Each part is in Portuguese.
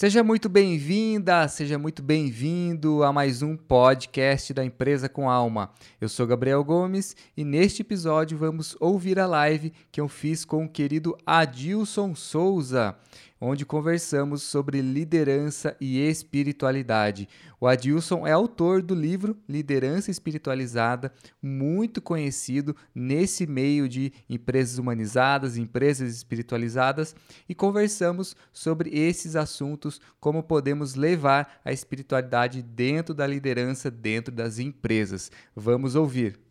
Seja muito bem-vinda, seja muito bem-vindo a mais um podcast da Empresa com Alma. Eu sou Gabriel Gomes e neste episódio vamos ouvir a live que eu fiz com o querido Adilson Souza onde conversamos sobre liderança e espiritualidade. O Adilson é autor do livro Liderança Espiritualizada, muito conhecido nesse meio de empresas humanizadas, empresas espiritualizadas, e conversamos sobre esses assuntos, como podemos levar a espiritualidade dentro da liderança, dentro das empresas. Vamos ouvir.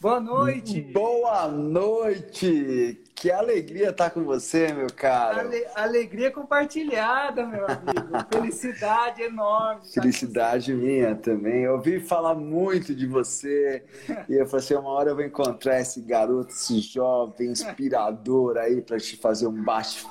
Boa noite! Boa noite! Que alegria estar com você, meu cara. Ale alegria compartilhada, meu amigo. Felicidade enorme. Felicidade minha também. Eu ouvi falar muito de você e eu falei assim, uma hora eu vou encontrar esse garoto, esse jovem inspirador aí para te fazer um bate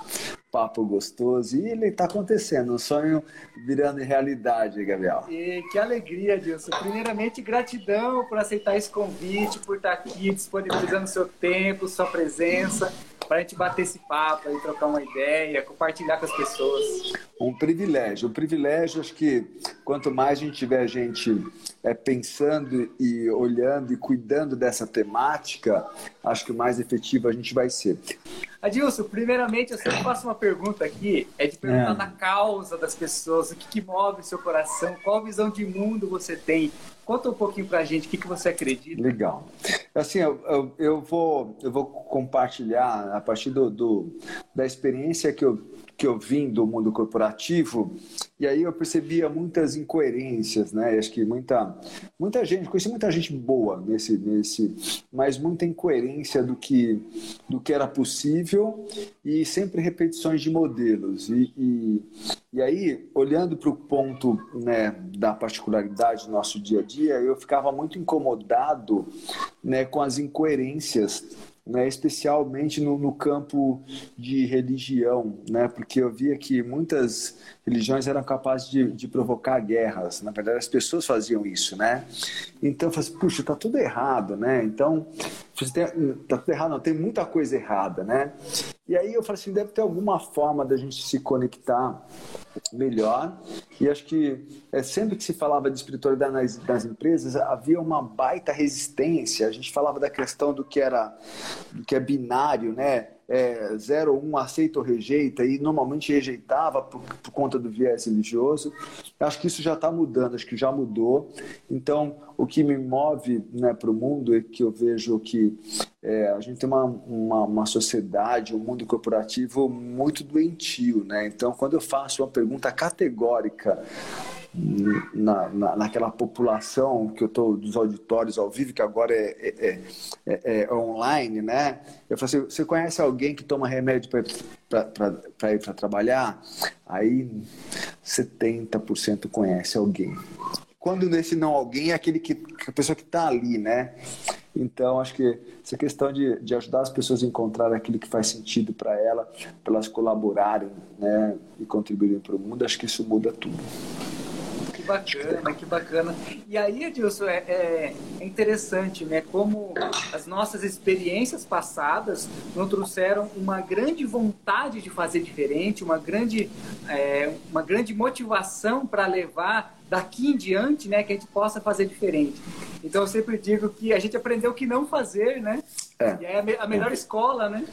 papo gostoso. E ele está acontecendo, um sonho virando realidade, Gabriel. E que alegria, Dilson. Primeiramente, gratidão por aceitar esse convite, por estar aqui disponibilizando seu tempo, sua presença, para a gente bater esse papo e trocar uma ideia, compartilhar com as pessoas. Um privilégio, um privilégio. Acho que quanto mais a gente tiver gente é, pensando e olhando e cuidando dessa temática, acho que mais efetivo a gente vai ser. Adilson, primeiramente eu sempre faço uma pergunta aqui, é de perguntar é. da causa das pessoas, o que, que move o seu coração, qual visão de mundo você tem. Conta um pouquinho pra gente o que, que você acredita. Legal. Assim, eu, eu, eu vou, eu vou compartilhar a partir do, do, da experiência que eu que eu vim do mundo corporativo e aí eu percebia muitas incoerências, né? Acho que muita, muita gente, conheci muita gente boa nesse, nesse, mas muita incoerência do que, do que era possível e sempre repetições de modelos. E, e, e aí, olhando para o ponto né, da particularidade do nosso dia a dia, eu ficava muito incomodado né, com as incoerências né, especialmente no, no, campo de religião, né, porque eu via que muitas religiões eram capazes de, de provocar guerras. Na verdade, as pessoas faziam isso, né? Então, eu falei assim, puxa, tá tudo errado, né? Então, tá tudo errado, não, tem muita coisa errada, né? E aí eu falei assim, deve ter alguma forma da gente se conectar melhor. E acho que é, sempre que se falava de espiritualidade nas, nas, empresas, havia uma baita resistência. A gente falava da questão do que era do que é binário, né? É, 0 ou 1 um, aceita ou rejeita, e normalmente rejeitava por, por conta do viés religioso. Acho que isso já está mudando, acho que já mudou. Então, o que me move né, para o mundo é que eu vejo que é, a gente tem uma, uma, uma, sociedade, um mundo corporativo muito doentio. Né? Então, quando eu faço uma pergunta categórica na, na, naquela população que eu estou dos auditórios ao vivo, que agora é, é, é, é online, né? Eu falei assim, você conhece alguém que toma remédio para ir para trabalhar? Aí 70% conhece alguém. Quando nesse não alguém é aquele que, a pessoa que está ali, né? Então, acho que essa questão de, de ajudar as pessoas a encontrar aquilo que faz sentido para ela, para elas colaborarem né, e contribuírem para o mundo, acho que isso muda tudo bacana, que bacana. E aí, Edilson, é, é, é, interessante, né? Como as nossas experiências passadas nos trouxeram uma grande vontade de fazer diferente, uma grande, é, uma grande motivação para levar daqui em diante, né, que a gente possa fazer diferente. Então eu sempre digo que a gente aprendeu o que não fazer, né? É. E é a, melhor escola, né?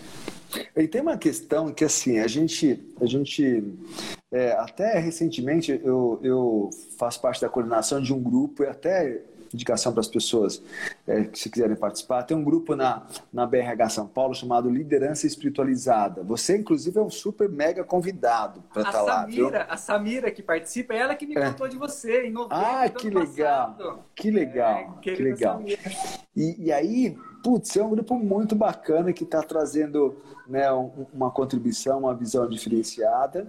E tem uma questão que assim a gente a gente é, até recentemente eu, eu faço parte da coordenação de um grupo e até indicação para as pessoas é, que se quiserem participar. Tem um grupo na, na BRH São Paulo chamado Liderança Espiritualizada. Você, inclusive, é um super mega convidado para estar tá lá. Viu? A Samira, que participa, é ela que me é. contou de você em novembro. Ah, que legal. Que legal. É, que legal. E, e aí, putz, é um grupo muito bacana que está trazendo né, uma contribuição, uma visão diferenciada.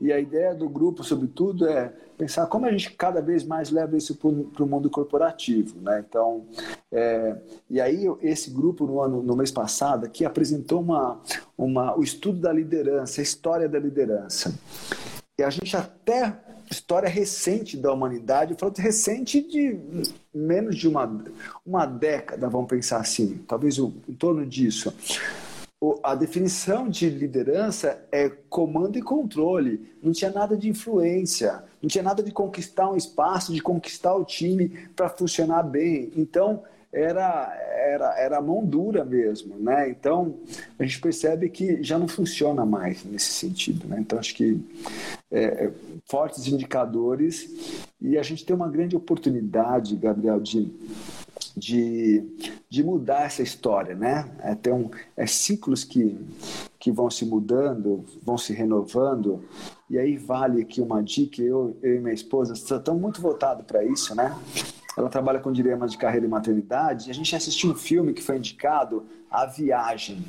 E a ideia do grupo, sobretudo, é pensar como a gente cada vez mais leva isso para o mundo corporativo. Né? Então, é, e aí esse grupo no ano, no mês passado aqui apresentou uma, uma, o estudo da liderança, a história da liderança. E a gente até história recente da humanidade, eu falo recente de menos de uma, uma década, vamos pensar assim, talvez em torno disso. a definição de liderança é comando e controle. Não tinha nada de influência, não tinha nada de conquistar um espaço, de conquistar o time para funcionar bem. Então, era, era, era mão dura mesmo, né? Então, a gente percebe que já não funciona mais nesse sentido, né? Então, acho que é, é fortes indicadores e a gente tem uma grande oportunidade, Gabriel, de de, de mudar essa história, né? É, ter um, é ciclos que, que vão se mudando, vão se renovando, e aí vale aqui uma dica, eu, eu e minha esposa estamos muito voltados para isso, né? Ela trabalha com dilemas de carreira e maternidade, e a gente assistiu um filme que foi indicado, A Viagem,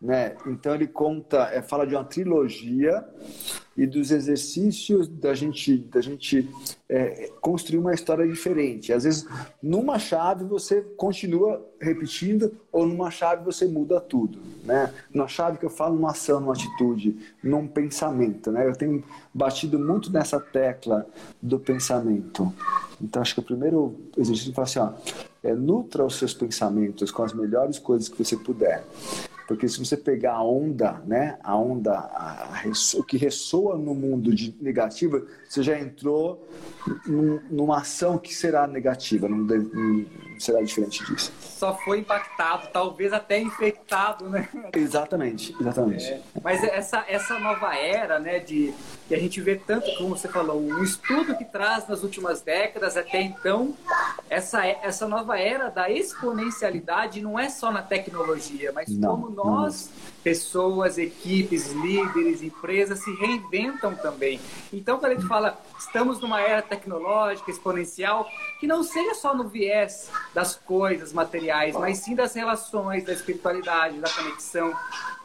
né? Então ele conta, é, fala de uma trilogia e dos exercícios da gente, da gente é, construir uma história diferente. Às vezes, numa chave você continua repetindo, ou numa chave você muda tudo. Né? Numa chave que eu falo, numa ação, numa atitude, num pensamento. Né? Eu tenho batido muito nessa tecla do pensamento. Então, acho que o primeiro exercício é assim: ó, é, nutra os seus pensamentos com as melhores coisas que você puder. Porque se você pegar a onda, né, a onda, a, a, o que ressoa no mundo de negativa, você já entrou num, numa ação que será negativa, não, deve, não, será diferente disso. Só foi impactado, talvez até infectado, né? Exatamente, exatamente. É, mas essa, essa nova era, né, de que a gente vê tanto, como você falou, um estudo que traz nas últimas décadas até então, essa, essa nova era da exponencialidade não é só na tecnologia, mas não, como nós, não. pessoas, equipes, líderes, empresas, se reinventam também. Então, quando a gente fala estamos numa era tecnológica, exponencial, que não seja só no viés das coisas materiais, mas sim das relações, da espiritualidade, da conexão.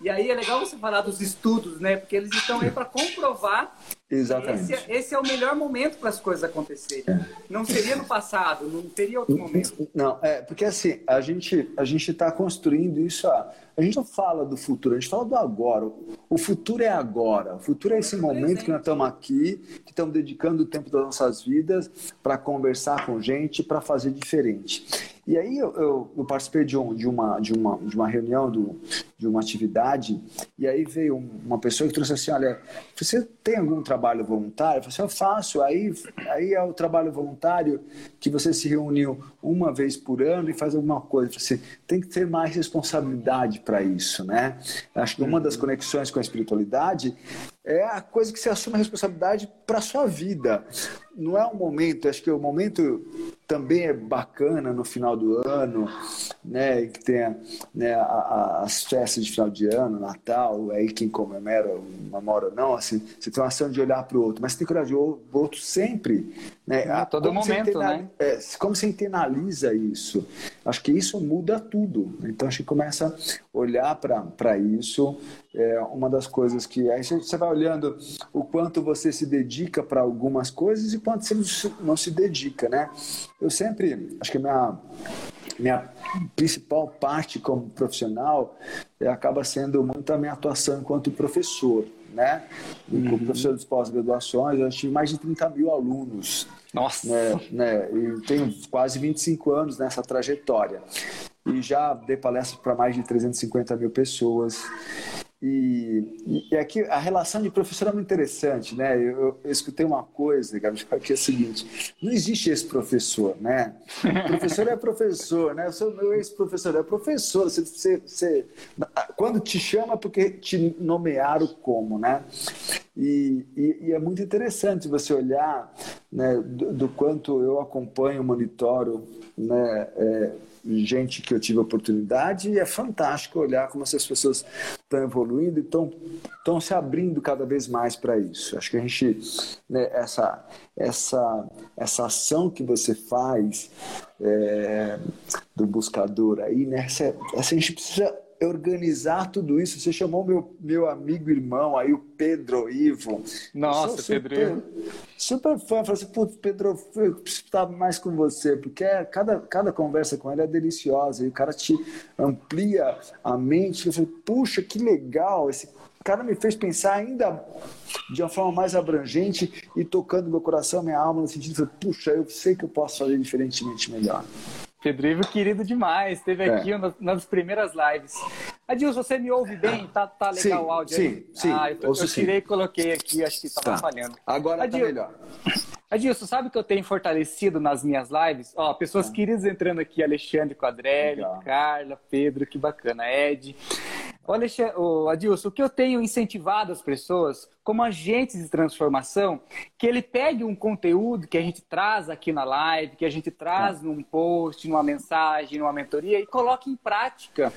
E aí é legal você falar dos estudos, né? Porque eles estão aí para comprovar Exatamente. Esse, esse, é o melhor momento para as coisas acontecerem. É. Não seria no passado, não teria outro momento. Não, é porque assim a gente a gente está construindo isso. A, a gente não fala do futuro, a gente fala do agora. O futuro é agora. O futuro é esse momento que nós estamos aqui, que estamos dedicando o tempo das nossas vidas para conversar com gente, para fazer diferente. E aí eu, eu, eu participei de, um, de, uma, de, uma, de uma reunião, do, de uma atividade, e aí veio uma pessoa que trouxe assim, olha, você tem algum trabalho voluntário? Eu falei assim, eu faço. Aí, aí é o trabalho voluntário que você se reuniu uma vez por ano e faz alguma coisa. Você assim, tem que ter mais responsabilidade para isso, né? Acho que uma das conexões com a espiritualidade é a coisa que você assume a responsabilidade para a sua vida. Não é um momento, acho que o momento também é bacana no final do ano, né, que tem né, a, a, as festas de final de ano, Natal, aí quem comemora, namora ou não, assim, você tem uma ação de olhar para o outro, mas você tem que olhar de o outro sempre. Né, a todo momento, né? É, como você internaliza isso? Acho que isso muda tudo. Então, acho que começa a olhar para isso, é uma das coisas que aí você vai olhando o quanto você se dedica para algumas coisas e quanto você não se dedica, né? Eu sempre, acho que a minha minha principal parte como profissional é, acaba sendo muito a minha atuação enquanto professor, né? Uhum. Como professor de pós-graduações, eu tive mais de 30 mil alunos. Nossa! Né, né? E tenho quase 25 anos nessa trajetória. E já dei palestras para mais de 350 mil pessoas. E, e, aqui a relação de professor é muito interessante, né? Eu, eu escutei uma coisa, Gabriel, que é o seguinte: não existe esse professor, né? O professor é professor, né? Eu sou meu ex-professor, é professor. Você, você, você, quando te chama, porque te nomearam como, né? E, e, e é muito interessante você olhar né, do, do quanto eu acompanho, monitoro, né? É, gente que eu tive a oportunidade e é fantástico olhar como essas pessoas estão evoluindo e estão, se abrindo cada vez mais para isso. Acho que a gente, né, essa, essa, essa ação que você faz é, do buscador aí, né, essa, essa, a gente precisa organizar tudo isso. Você chamou meu, meu amigo irmão aí, o Pedro Ivo. Nossa, super, Pedro Ivo. Super fã. Falei assim, putz, Pedro, eu preciso estar mais com você, porque é, cada, cada conversa com ele é deliciosa e o cara te amplia a mente. Eu falei, puxa, que legal, esse cara me fez pensar ainda de uma forma mais abrangente e tocando meu coração, minha alma, no sentido de, puxa, eu sei que eu posso fazer diferentemente melhor. Pedro Ivo, querido demais, esteve é. aqui das primeiras lives. Adilson, você me ouve bem? Tá, tá legal sim, o áudio sim, aí? Sim, ah, eu, eu tirei e coloquei aqui, acho que estava tá. falhando. Agora Adil... tá melhor. Adilson, sabe que eu tenho fortalecido nas minhas lives? Ó, pessoas ah. queridas entrando aqui, Alexandre Quadrelli, legal. Carla, Pedro, que bacana, Ed. Olha, Adilson, o que eu tenho incentivado as pessoas como agentes de transformação, que ele pegue um conteúdo que a gente traz aqui na live, que a gente traz num post, numa mensagem, numa mentoria e coloque em prática.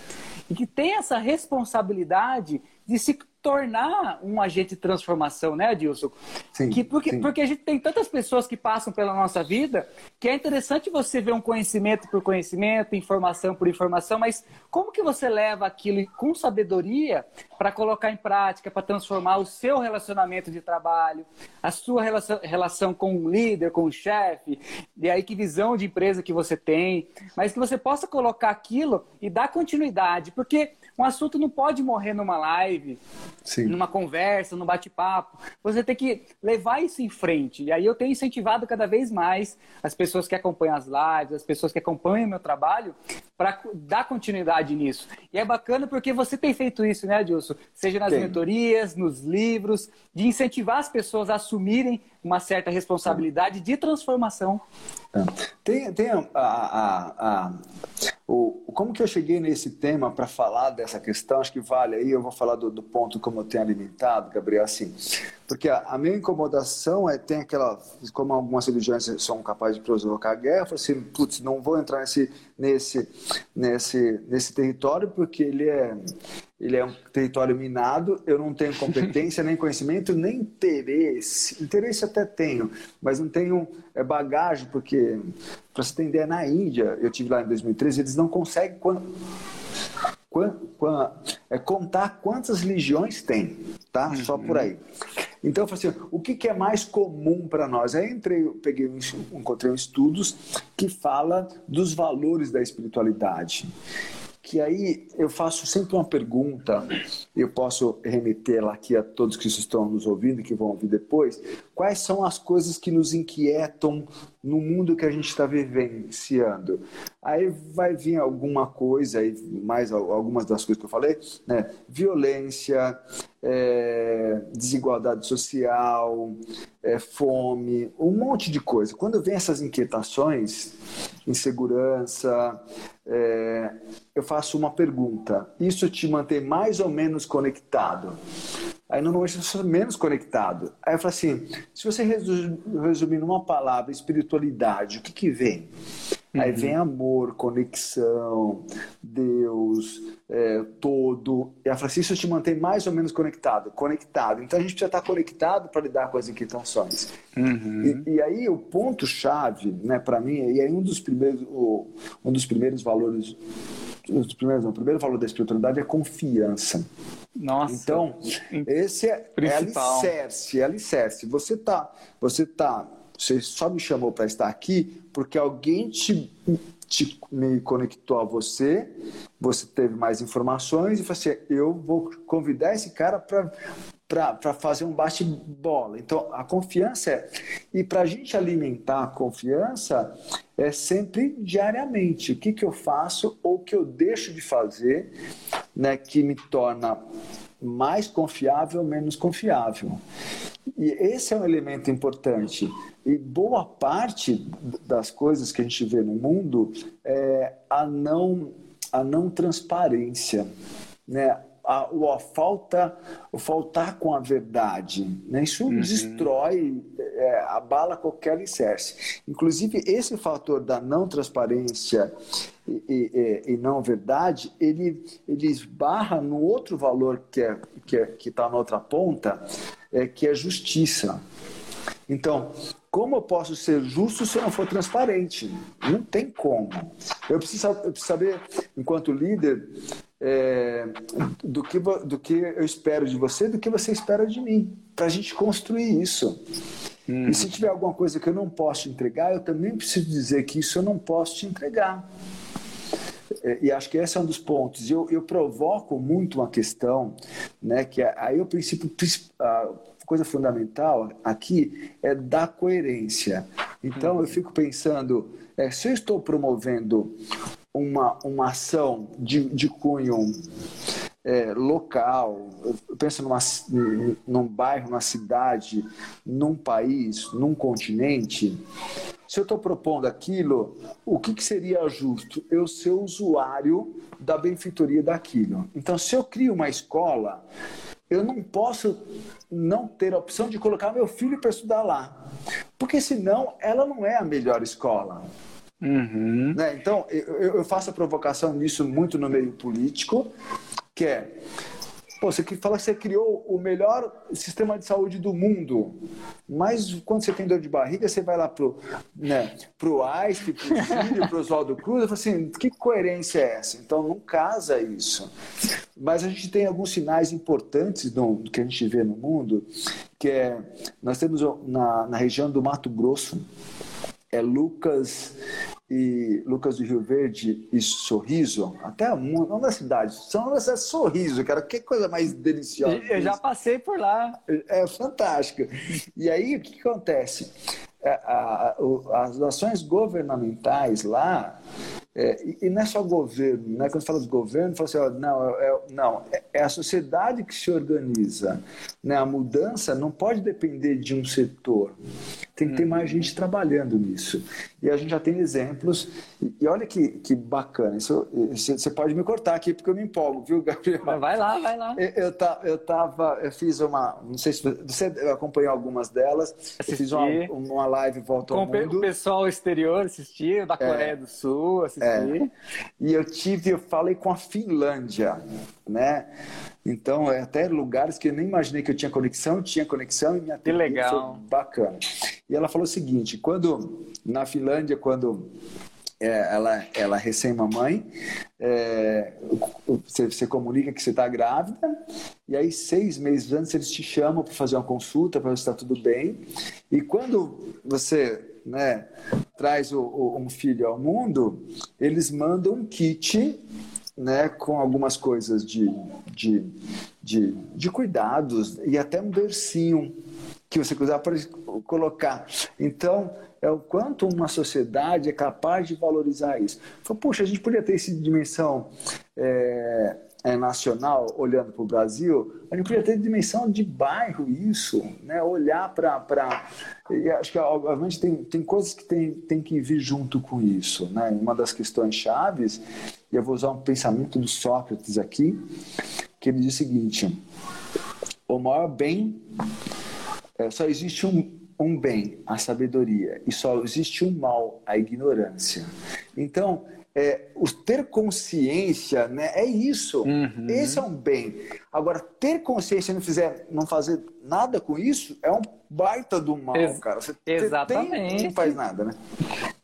E que tenha essa responsabilidade de se tornar um agente de transformação, né, Adilson? Sim, que porque, sim. porque a gente tem tantas pessoas que passam pela nossa vida que é interessante você ver um conhecimento por conhecimento, informação por informação, mas como que você leva aquilo com sabedoria para colocar em prática, para transformar o seu relacionamento de trabalho, a sua relação, relação com o líder, com o chefe, e aí que visão de empresa que você tem, mas que você possa colocar aquilo e dar continuidade, porque um assunto não pode morrer numa live, Sim. numa conversa, num bate-papo. Você tem que levar isso em frente. E aí eu tenho incentivado cada vez mais as pessoas que acompanham as lives, as pessoas que acompanham o meu trabalho, para dar continuidade nisso. E é bacana porque você tem feito isso, né, Adilson? Seja nas Sim. mentorias, nos livros, de incentivar as pessoas a assumirem uma certa responsabilidade de transformação. É. Tem, tem a, a, a, como que eu cheguei nesse tema para falar dessa questão? Acho que vale aí, eu vou falar do, do ponto como eu tenho alimentado, Gabriel, assim, porque a, a, minha incomodação é, tem aquela, como algumas religiões são capazes de provocar guerra, eu falo assim, putz, não vou entrar nesse, nesse, nesse, nesse território porque ele é, ele é um território minado, eu não tenho competência, nem conhecimento, nem interesse. Interesse até tenho, mas não tenho é, bagagem, porque, para você entender, na Índia, eu tive lá em 2013, eles não conseguem quando, quando, quando, é, contar quantas legiões tem, tá? Uhum. Só por aí. Então, eu falei assim, o que, que é mais comum para nós? Aí entrei, peguei, encontrei estudos que fala dos valores da espiritualidade que aí eu faço sempre uma pergunta, eu posso remetê-la aqui a todos que estão nos ouvindo e que vão ouvir depois. Quais são as coisas que nos inquietam no mundo que a gente está vivenciando? Aí vai vir alguma coisa, aí mais algumas das coisas que eu falei, né? Violência, é, desigualdade social, é, fome, um monte de coisa. Quando vem essas inquietações, insegurança, é, eu faço uma pergunta: isso te mantém mais ou menos conectado? Aí normalmente eu sou menos conectado. Aí eu falo assim: se você resumir numa palavra, espiritualidade, o que, que vem? Uhum. Aí vem amor, conexão, Deus, é, todo. E a Francisco te mantém mais ou menos conectado. Conectado. Então a gente precisa estar conectado para lidar com as inquietações. Uhum. E, e, aí o ponto-chave, né, para mim, e aí um dos primeiros, um dos primeiros valores. Dos primeiros, não, o primeiro valor da espiritualidade é confiança. Nossa. Então, esse é, é alicerce, é alicerce. Você tá, você tá você só me chamou para estar aqui porque alguém te, te, me conectou a você, você teve mais informações e falou assim: eu vou convidar esse cara para para fazer um bate-bola. Então, a confiança é. E para a gente alimentar a confiança, é sempre diariamente. O que, que eu faço ou o que eu deixo de fazer né, que me torna mais confiável ou menos confiável. E esse é um elemento importante. E boa parte das coisas que a gente vê no mundo é a não, a não transparência, né? A, a, falta, o faltar com a verdade. Né? Isso uhum. destrói, é, abala qualquer alicerce. Inclusive, esse fator da não transparência e, e, e, não verdade, ele, ele esbarra no outro valor que é, que é, está na outra ponta, é, que é justiça. Então, como eu posso ser justo se eu não for transparente? Não tem como. Eu preciso, eu preciso saber, enquanto líder, é, do, que, do que eu espero de você, do que você espera de mim, para a gente construir isso. E se tiver alguma coisa que eu não posso te entregar, eu também preciso dizer que isso eu não posso te entregar. É, e acho que esse é um dos pontos. Eu, eu provoco muito uma questão, né, que é, aí o princípio, a coisa fundamental aqui é da coerência. Então eu fico pensando, é, se eu estou promovendo uma, uma ação de, de cunho é, local, eu penso numa, num bairro, numa cidade, num país, num continente, se eu estou propondo aquilo, o que, que, seria justo? Eu ser usuário da benfeitoria daquilo. Então, se eu crio uma escola, eu não posso não ter a opção de colocar meu filho para estudar lá. Porque senão ela não é a melhor escola. Uhum. Né? Então, eu, eu faço a provocação nisso muito no meio político, que é Pô, você fala que você criou o melhor sistema de saúde do mundo, mas quando você tem dor de barriga, você vai lá pro, né, pro Einstein, pro Cílio, pro Oswaldo Cruz, eu falo assim, que coerência é essa? Então não casa isso. Mas a gente tem alguns sinais importantes do, do que a gente vê no mundo, que é, nós temos na, na região do Mato Grosso, é Lucas e Lucas do Rio Verde e Sorriso, até uma das cidades, são é Sorriso, cara, que coisa mais deliciosa. Eu já passei por lá. É, é fantástico. E aí, o que, acontece? É, as ações governamentais lá, é, e, não é só governo, né? quando fala de governo, fala assim, ó, não, é, é, não é, é a sociedade que se organiza. Né? A mudança não pode depender de um setor, tem que ter mais uhum. gente trabalhando nisso. E a gente já tem exemplos, e, olha que, que bacana, isso, você pode me cortar aqui porque eu me empolgo, viu, Gabriel? Vai lá, vai lá. Eu, eu, tá, eu, tava, eu fiz uma, não sei se você acompanhou algumas delas, Assisti. eu fiz uma, uma live Volta ao Mundo. o pessoal exterior assistiu, da Coreia é, do Sul, assisti. É. E eu tive, eu falei com a Finlândia, né? Então, é até lugares que eu nem imaginei que eu tinha conexão, tinha conexão e minha Que legal. bacana. E ela falou o seguinte, quando, na Finlândia, quando é, ela, ela é recém-mamãe, é, você, você, comunica que você está grávida, e aí seis meses antes eles te chamam para fazer uma consulta, para ver se está tudo bem. E quando você né, traz o, o, um filho ao mundo, eles mandam um kit né, com algumas coisas de, de, de, de cuidados e até um bercinho que você usar para colocar. Então, é o quanto uma sociedade é capaz de valorizar isso. Falei, puxa, a gente poderia ter essa dimensão é, é, nacional, olhando para o Brasil, a gente poderia ter dimensão de bairro isso, né? olhar para... Acho que, obviamente, tem, tem coisas que tem, tem que vir junto com isso. Né? Uma das questões chaves, e eu vou usar um pensamento do Sócrates aqui, que ele diz o seguinte, o maior bem é, só existe um, um bem, a sabedoria, e só existe um mal, a ignorância. Então, é, o ter consciência né, é isso. Uhum. Esse é um bem. Agora, ter consciência e não, fizer, não fazer nada com isso é um baita do mal, Ex cara. Você exatamente. Tem, não faz nada, né?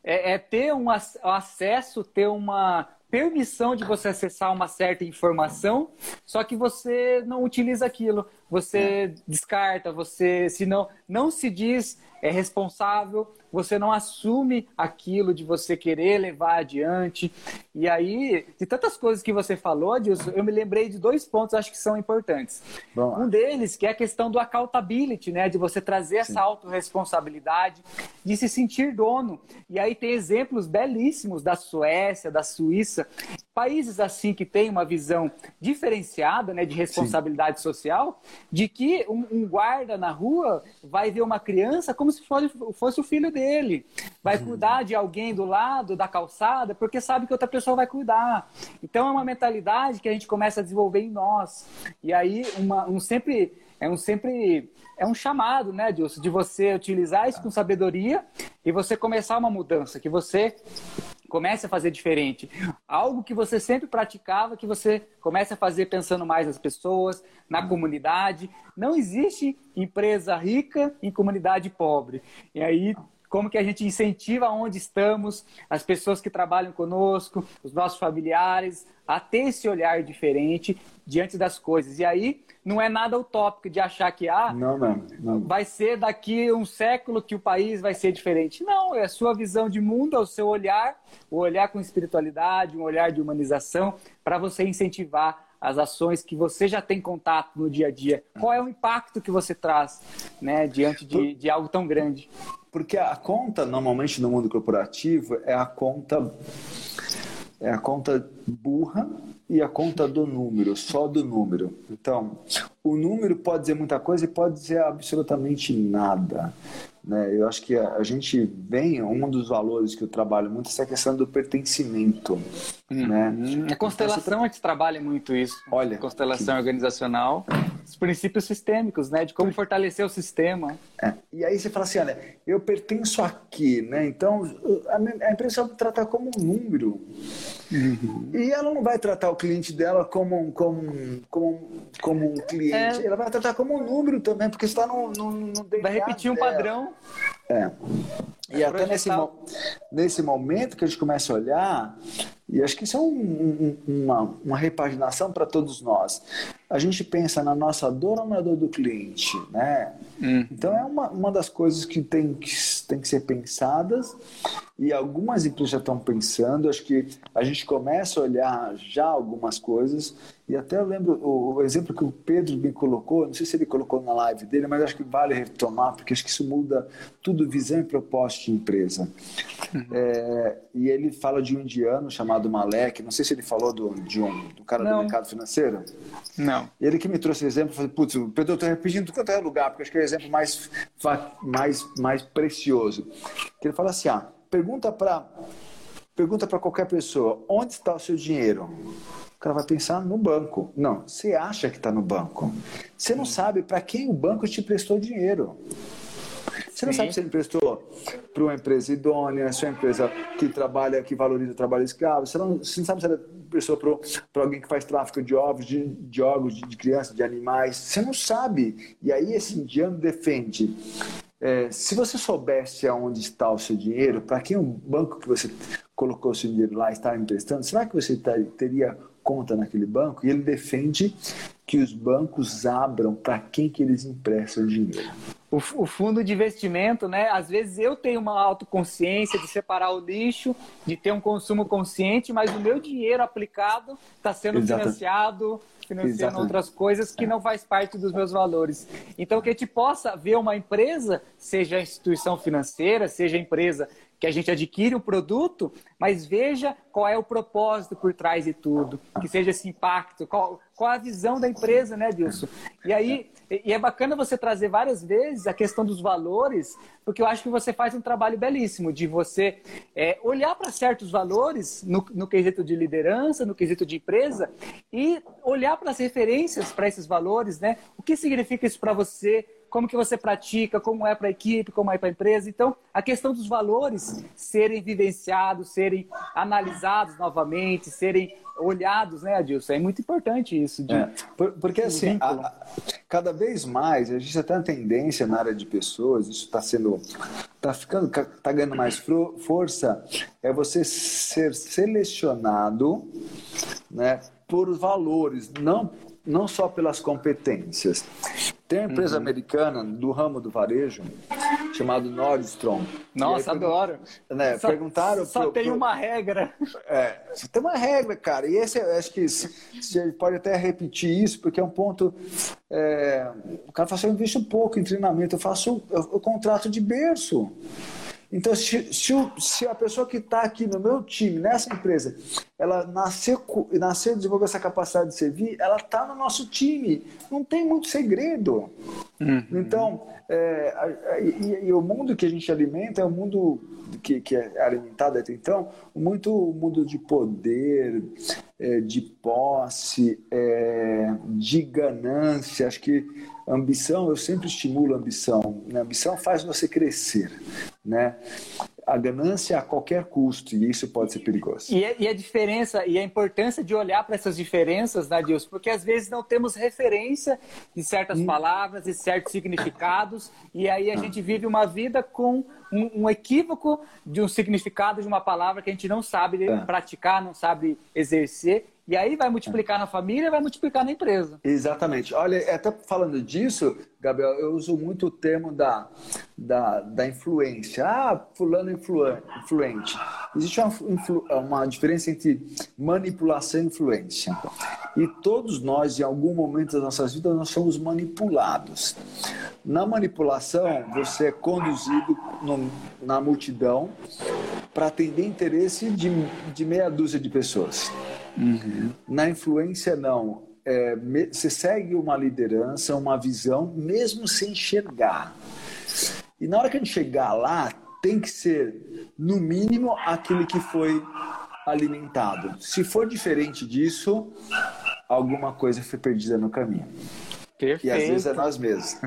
É, é ter um acesso, ter uma permissão de você acessar uma certa informação, só que você não utiliza aquilo, você é. descarta, você se não, não se diz é responsável, você não assume aquilo de você querer levar adiante. E aí, de tantas coisas que você falou, Adilson, eu me lembrei de dois pontos acho que são importantes. Bom, um deles que é a questão do accountability, né? De você trazer sim. essa autorresponsabilidade, de se sentir dono. E aí tem exemplos belíssimos da Suécia, da Suíça, países assim que têm uma visão diferenciada, né, de responsabilidade sim. social, de que um, um, guarda na rua vai ver uma criança como se fosse, fosse o filho dele, vai uhum. cuidar de alguém do lado da calçada porque sabe que outra pessoa vai cuidar. Então é uma mentalidade que a gente começa a desenvolver em nós. E aí uma, um sempre é um sempre é um chamado, né, Dilson, de você utilizar isso com sabedoria e você começar uma mudança, que você comece a fazer diferente. Algo que você sempre praticava, que você comece a fazer pensando mais nas pessoas, na comunidade. Não existe empresa rica em comunidade pobre. E aí como que a gente incentiva onde estamos, as pessoas que trabalham conosco, os nossos familiares, a ter esse olhar diferente diante das coisas. E aí não é nada utópico de achar que ah, não, não, não. vai ser daqui um século que o país vai ser diferente. Não, é a sua visão de mundo, é o seu olhar, o olhar com espiritualidade, um olhar de humanização, para você incentivar as ações que você já tem contato no dia a dia. Qual é o impacto que você traz né, diante de, de algo tão grande? Porque a conta, normalmente no mundo corporativo, é a conta é a conta burra e a conta do número, só do número. Então, o número pode dizer muita coisa e pode dizer absolutamente nada. Né? Eu acho que a, a, gente vem, um dos valores que eu trabalho muito é essa questão do pertencimento. Uhum. Né? A constelação é que trabalha muito isso. Olha, constelação que... organizacional, os princípios sistêmicos, né? de como fortalecer o sistema. É. E aí você fala assim, olha, eu pertenço aqui, né? Então a, empresa vai tratar como um número. Uhum. E ela não vai tratar o cliente dela como, como, como, como um cliente, é. ela vai tratar como um número também, porque está no, no, no Vai repetir um dela. padrão é. E até nesse, nesse momento que a gente começa a olhar, e acho que isso é um, um, uma, uma repaginação para todos nós. A gente pensa na nossa dor ou na dor do cliente, né? Hum. Então é uma, uma das coisas que tem, que tem que ser pensadas e algumas empresas já estão pensando. Acho que a gente começa a olhar já algumas coisas e até eu lembro o, exemplo que o Pedro me colocou, não sei se ele colocou na live dele, mas acho que vale retomar porque acho que isso muda tudo visão e propósito de empresa. Uhum. É, e ele fala de um indiano chamado Malek, não sei se ele falou do, de um, do cara não. do mercado financeiro. Não. Ele que me trouxe o exemplo, falei, putz, Pedro, eu estou repetindo quanto é lugar, porque acho que é o exemplo mais, mais, mais precioso. Que ele fala assim, ah, pergunta para pergunta para qualquer pessoa, onde está o seu dinheiro? O cara vai pensar no banco. Não, você acha que está no banco. Você não sabe para quem o banco te prestou dinheiro. Você não Sim. sabe se ele emprestou para uma empresa idônea, se é uma empresa que trabalha, que valoriza o trabalho escravo. Você não, você não sabe se ele emprestou para alguém que faz tráfico de ovos, de, de ovos, de, de crianças, de animais. Você não sabe. E aí esse indiano defende é, se você soubesse aonde está o seu dinheiro, para quem o banco que você colocou o seu dinheiro lá está emprestando, será que você teria conta naquele banco? E ele defende que os bancos abram para quem que eles emprestam dinheiro o, o, fundo de investimento, né? Às vezes eu tenho uma autoconsciência de separar o lixo, de ter um consumo consciente, mas o meu dinheiro aplicado está sendo Exatamente. financiado, financiando Exatamente. outras coisas que não faz parte dos meus valores. Então, que a gente possa ver uma empresa, seja instituição financeira, seja empresa que a gente adquire o produto, mas veja qual é o propósito por trás de tudo, que seja esse impacto, qual, qual a visão da empresa, né, Dilson? E aí, e é bacana você trazer várias vezes a questão dos valores, porque eu acho que você faz um trabalho belíssimo de você é, olhar para certos valores no, no quesito de liderança, no quesito de empresa, e olhar para as referências para esses valores, né? O que significa isso para você? Como que você pratica, como é para a equipe, como é para a empresa. Então, a questão dos valores serem vivenciados, serem analisados novamente, serem olhados, né, Adilson? É muito importante isso. De, é, porque, assim, a, cada vez mais, a gente já tem uma tendência na área de pessoas, isso está sendo, está ficando, está ganhando mais força, é você ser selecionado, né, por valores, não não só pelas competências. Tem uma empresa uhum. americana do ramo do varejo chamado Nordstrom. Nossa, aí, adoro. Né, só, perguntaram. Só pro, tem pro... uma regra. É, só tem uma regra, cara. E esse, acho que você pode até repetir isso, porque é um ponto. É, o cara fala assim: eu invisto pouco em treinamento, eu faço eu contrato de berço. Então, se, se, se a pessoa que está aqui no meu time, nessa empresa, ela nasceu, nasceu desenvolver essa capacidade de servir, ela está no nosso time. Não tem muito segredo. Uhum. Então, é, e, e, o mundo que a gente alimenta é um mundo que, que é alimentado até então, muito mundo de poder, é, de posse, é, de ganância. Acho que ambição, eu sempre estimulo a ambição. Né? A ambição faz você crescer. Né? A ganância a qualquer custo, e isso pode ser perigoso. E, e a diferença, e a importância de olhar para essas diferenças, né, Deus? Porque às vezes não temos referência de certas hum. palavras, de certos significados, e aí a ah. gente vive uma vida com um, um, equívoco de um significado de uma palavra que a gente não sabe é. praticar, não sabe exercer, e aí vai multiplicar na família, vai multiplicar na empresa. Exatamente. Olha, até falando disso, Gabriel, eu uso muito o termo da, da, da influência. Ah, fulano influente. Existe uma, influ, uma diferença entre manipulação e influência. E todos nós, em algum momento das nossas vidas, nós somos manipulados. Na manipulação, você é conduzido no, na multidão para atender interesse de, de meia dúzia de pessoas. Uhum. Na influência, não. É, me, você segue uma liderança, uma visão, mesmo sem enxergar. E na hora que a gente chegar lá, tem que ser, no mínimo, aquele que foi alimentado. Se for diferente disso, alguma coisa foi perdida no caminho. Perfeito. E às vezes é nós mesmos.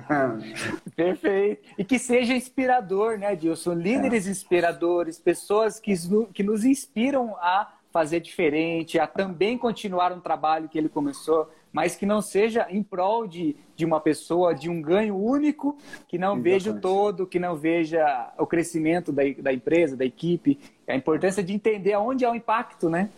Perfeito. E que seja inspirador, né, Dilson? Líderes é. inspiradores, pessoas que, que nos inspiram a fazer diferente, a também continuar um trabalho que ele começou mas que não seja em prol de, de uma pessoa, de um ganho único, que não Exatamente. veja o todo, que não veja o crescimento da, da empresa, da equipe, a importância de entender aonde é o impacto, né?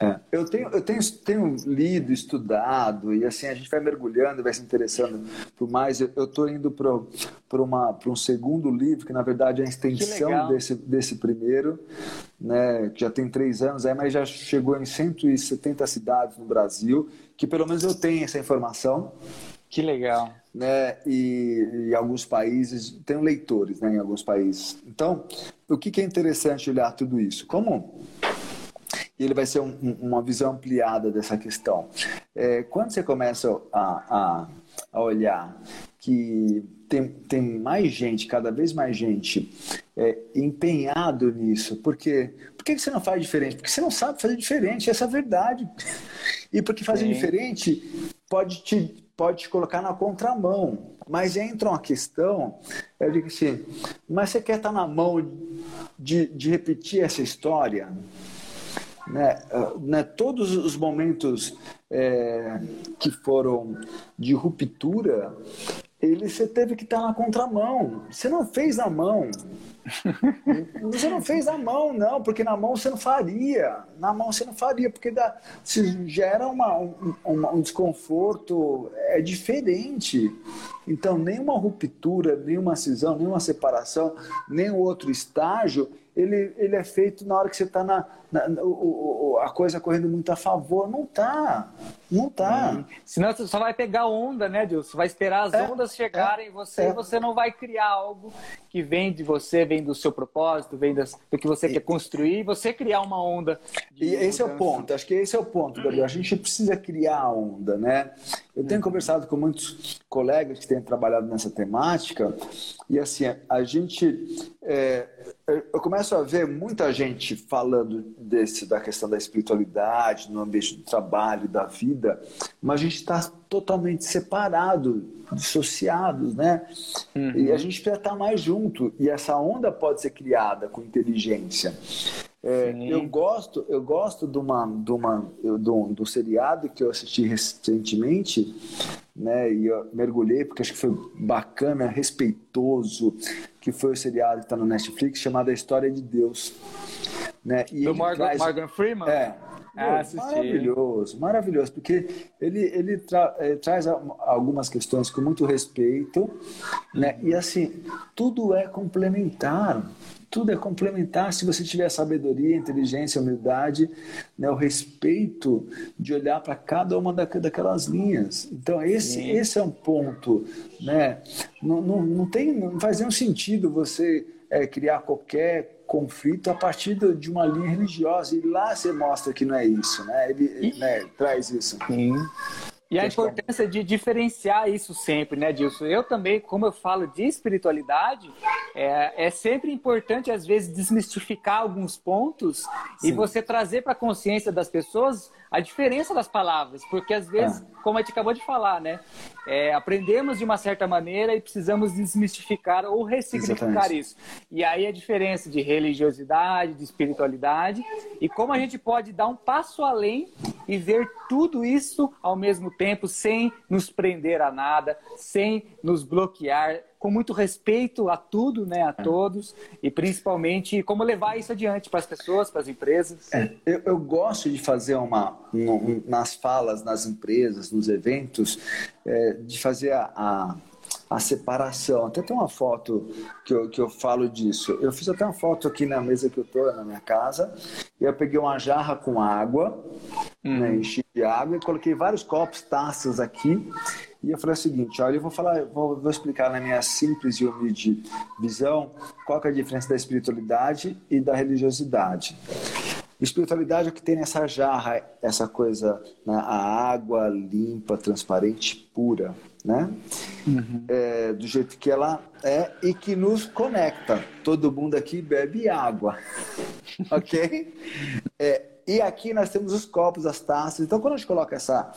É. Eu, tenho, eu tenho, tenho lido, estudado, e assim, a gente vai mergulhando, vai se interessando por mais. Eu estou indo para um segundo livro, que na verdade é a extensão desse, desse primeiro, né, que já tem três anos, aí, mas já chegou em 170 cidades no Brasil, que pelo menos eu tenho essa informação. Que legal. Né? E, e alguns países, tenho leitores né, em alguns países. Então, o que, que é interessante olhar tudo isso? Como ele vai ser um, uma visão ampliada dessa questão. É, quando você começa a, a, a, olhar que tem, tem mais gente, cada vez mais gente, é, empenhado nisso, porque por que você não faz diferente? Porque você não sabe fazer diferente, essa é a verdade. E porque fazer Sim. diferente pode te, pode te colocar na contramão. Mas entra uma questão, eu digo assim, mas você quer estar na mão de, de repetir essa história? Né, né, todos os momentos é, que foram de ruptura, ele você teve que estar na contramão. Você não fez na mão. Você não fez na mão, não, porque na mão você não faria. Na mão você não faria, porque dá, se gera uma, um, um desconforto, é diferente. Então, nenhuma ruptura, nenhuma cisão, nenhuma separação, nem outro estágio, ele, ele é feito na hora que você está na, a coisa correndo muito a favor. Não tá. Não tá. Hum. Senão você só vai pegar onda, né, Dilson? Vai esperar as é, ondas chegarem em você é. e você não vai criar algo que vem de você, vem do seu propósito, vem das, do que você e, quer construir e você criar uma onda. E esse é o ponto. Acho que esse é o ponto, Gabriel. A gente precisa criar a onda, né? Eu tenho hum. conversado com muitos colegas que têm trabalhado nessa temática e assim, a gente. É, eu começo a ver muita gente falando desse, da questão da espiritualidade no ambiente do trabalho, da vida, mas a gente está totalmente separado, dissociados, né? Uhum. E a gente precisa estar mais junto. E essa onda pode ser criada com inteligência. É, eu gosto, eu gosto de uma, de uma, do, do seriado que eu assisti recentemente, né? E eu mergulhei porque acho que foi bacana, respeitoso, que foi o seriado que está no Netflix chamado A História de Deus, né? E do Morgan, traz, Morgan Freeman. É. Ah, maravilhoso, maravilhoso, porque ele, ele, tra, ele, traz algumas questões com muito respeito, né? E assim, tudo é complementar tudo é complementar se você tiver sabedoria, inteligência, humildade, né, o respeito de olhar para cada uma daquelas linhas. Então, esse, esse é um ponto. Né? Não, não, não, tem, não faz nenhum sentido você é, criar qualquer conflito a partir de uma linha religiosa. E lá você mostra que não é isso, né? Ele, né, traz isso. Sim. E a importância de diferenciar isso sempre, né, Dilson? Eu também, como eu falo de espiritualidade, é, é sempre importante, às vezes, desmistificar alguns pontos Sim. e você trazer para a consciência das pessoas a diferença das palavras, porque às vezes, é. como a gente acabou de falar, né, é, aprendemos de uma certa maneira e precisamos desmistificar ou ressignificar Exatamente. isso. E aí a diferença de religiosidade, de espiritualidade e como a gente pode dar um passo além e ver tudo isso ao mesmo tempo sem nos prender a nada, sem nos bloquear, com muito respeito a tudo, né, a é. todos, e principalmente como levar isso adiante para as pessoas, para as empresas. É, eu, eu, gosto de fazer uma, um, nas falas, nas empresas, nos eventos, é, de fazer a, a a separação. Até tem uma foto que eu, que eu falo disso. Eu fiz até uma foto aqui na mesa que eu estou, na minha casa, e eu peguei uma jarra com água, né, uhum. né, enchi de água e coloquei vários copos, taças aqui, E eu falei o seguinte, olha, eu vou falar, vou, vou explicar na minha simples e humilde visão qual é a diferença da espiritualidade e da religiosidade. Espiritualidade é o que tem nessa jarra, essa coisa, né? a água limpa, transparente, pura, né? Uhum. É, do jeito que ela é e que nos conecta. Todo mundo aqui bebe água, ok? É, e aqui nós temos os copos, as taças. Então, quando a gente coloca essa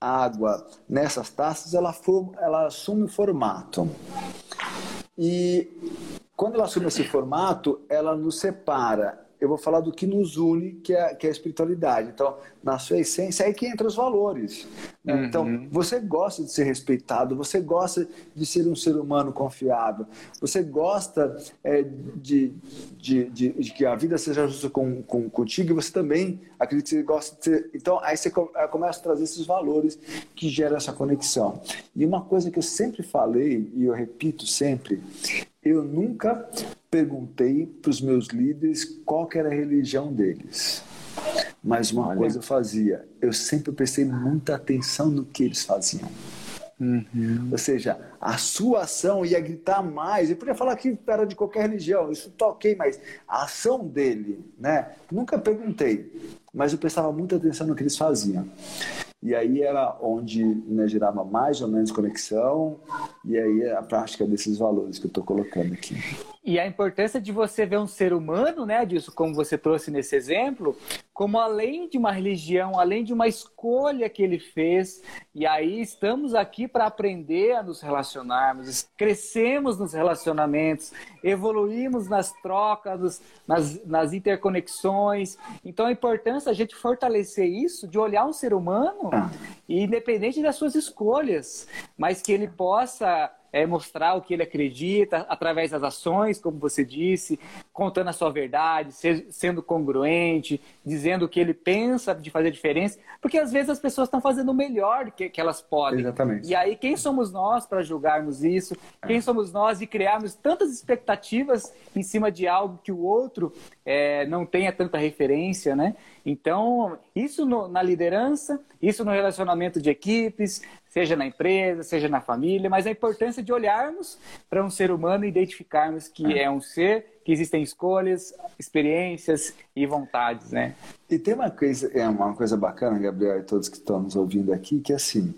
água nessas taças, ela, for, ela assume o formato. E quando ela assume esse formato, ela nos separa eu vou falar do que nos une, que é, que é a espiritualidade. Então, na sua essência, é aí que entra os valores. Né? Uhum. Então, você gosta de ser respeitado, você gosta de ser um ser humano confiável, você gosta é, de, de, de, de, que a vida seja justa com, com, contigo e você também acredita que você gosta de ser. Então, aí você começa a trazer esses valores que geram essa conexão. E uma coisa que eu sempre falei, e eu repito sempre, eu nunca perguntei para os meus líderes qual era a religião deles. Mas uma Olha. coisa eu fazia, eu sempre prestei muita atenção no que eles faziam. Uhum. Ou seja, a sua ação ia gritar mais. Eu podia falar que era de qualquer religião, isso toquei, tá mas a ação dele, né? Nunca perguntei, mas eu prestava muita atenção no que eles faziam. E aí era onde né, gerava mais ou menos conexão, e aí a prática desses valores que eu estou colocando aqui. E a importância de você ver um ser humano, né, disso, como você trouxe nesse exemplo, como além de uma religião, além de uma escolha que ele fez, e aí estamos aqui para aprender a nos relacionarmos, crescemos nos relacionamentos, evoluímos nas trocas, nas, nas interconexões. Então a importância é a gente fortalecer isso, de olhar um ser humano, ah. independente das suas escolhas, mas que ele possa é, mostrar o que ele acredita através das ações, como você disse, contando a sua verdade, sendo congruente, dizendo o que ele pensa de fazer diferença, porque às vezes as pessoas estão fazendo o melhor que, que elas podem. Exatamente. E aí, quem somos nós para julgarmos isso? Quem somos nós de criarmos tantas expectativas em cima de algo que o outro é, não tenha tanta referência, né? Então, isso no, na liderança, isso no relacionamento de equipes, seja na empresa, seja na família, mas a importância de olharmos para um ser humano e identificarmos que é. é um ser, que existem escolhas, experiências e vontades, né? E tem uma coisa, é uma coisa bacana, Gabriel e todos que estão nos ouvindo aqui, que é assim,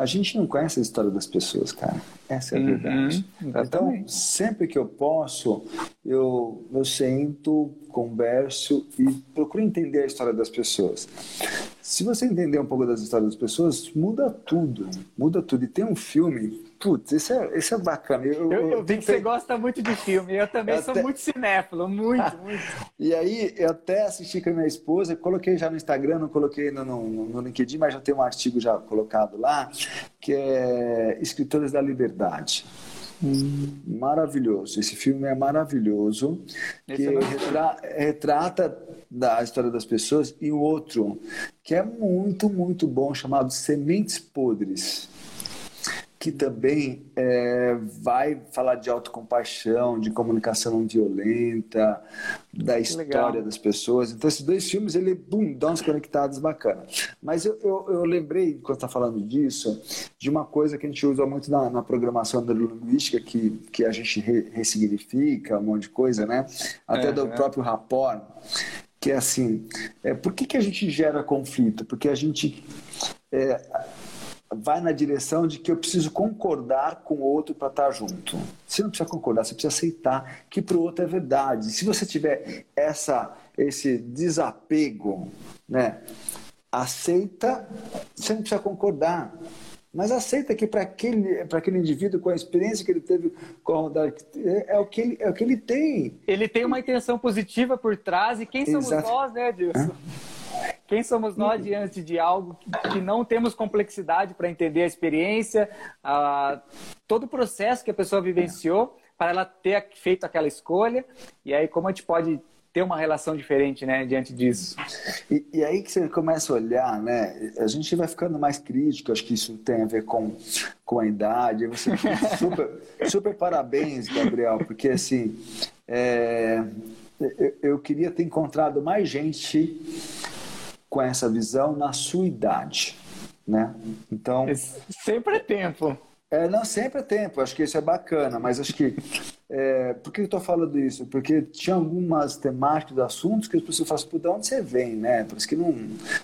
a gente não conhece a história das pessoas, cara. Essa é a uhum, verdade. Então, sempre que eu posso, eu, eu sento, converso e procuro entender a história das pessoas. Se você entender um pouco das histórias das pessoas, muda tudo. Muda tudo. E tem um filme Putz, esse é, esse é bacana. Eu, eu, eu vi que você gosta muito de filme. Eu também eu sou até... muito cinéfilo, muito, muito. E aí, eu até assisti com a minha esposa, coloquei já no Instagram, não coloquei no, no, no LinkedIn, mas já tem um artigo já colocado lá, que é Escritores da Liberdade. Hum. Maravilhoso. Esse filme é maravilhoso, Esse que retra retrata da história das pessoas, e o outro, que é muito, muito bom, chamado Sementes Podres que também é, vai falar de autocompaixão, de comunicação não violenta, da história Legal. das pessoas. Então, esses dois filmes, ele, bum, dá uns conectados bacana. Mas eu, eu, eu lembrei, quando está falando disso, de uma coisa que a gente usa muito na, na programação da linguística, que, que a gente re, ressignifica, um monte de coisa, né? Até é, do é. próprio rapport, que é assim, é, por que, que a gente gera conflito? Porque a gente... É, vai na direção de que eu preciso concordar com o outro para estar tá junto. Você não precisa concordar, você precisa aceitar que para o outro é verdade. Se você tiver essa, esse desapego, né, aceita, você não precisa concordar. Mas aceita que para aquele, aquele indivíduo, com a experiência que ele teve com a rodada, é, é, o que ele, é o que ele tem. Ele tem uma intenção positiva por trás, e quem somos Exato. nós, né, Dilson? Quem somos nós diante de algo que não temos complexidade para entender a experiência, a, todo o processo que a pessoa vivenciou para ela ter feito aquela escolha? E aí, como a gente pode ter uma relação diferente, né, diante disso. E, e, aí que você começa a olhar, né, a gente vai ficando mais crítico, acho que isso tem a ver com, com a idade. Você super, super parabéns, Gabriel, porque assim, é, eu, eu queria ter encontrado mais gente com essa visão na sua idade. né? Então sempre é tempo. É, não sempre é tempo. Acho que isso é bacana, mas acho que é, por que eu estou falando isso? Porque tinha algumas temáticas, assuntos que as pessoas falam assim, de onde você vem, né? Por isso que não,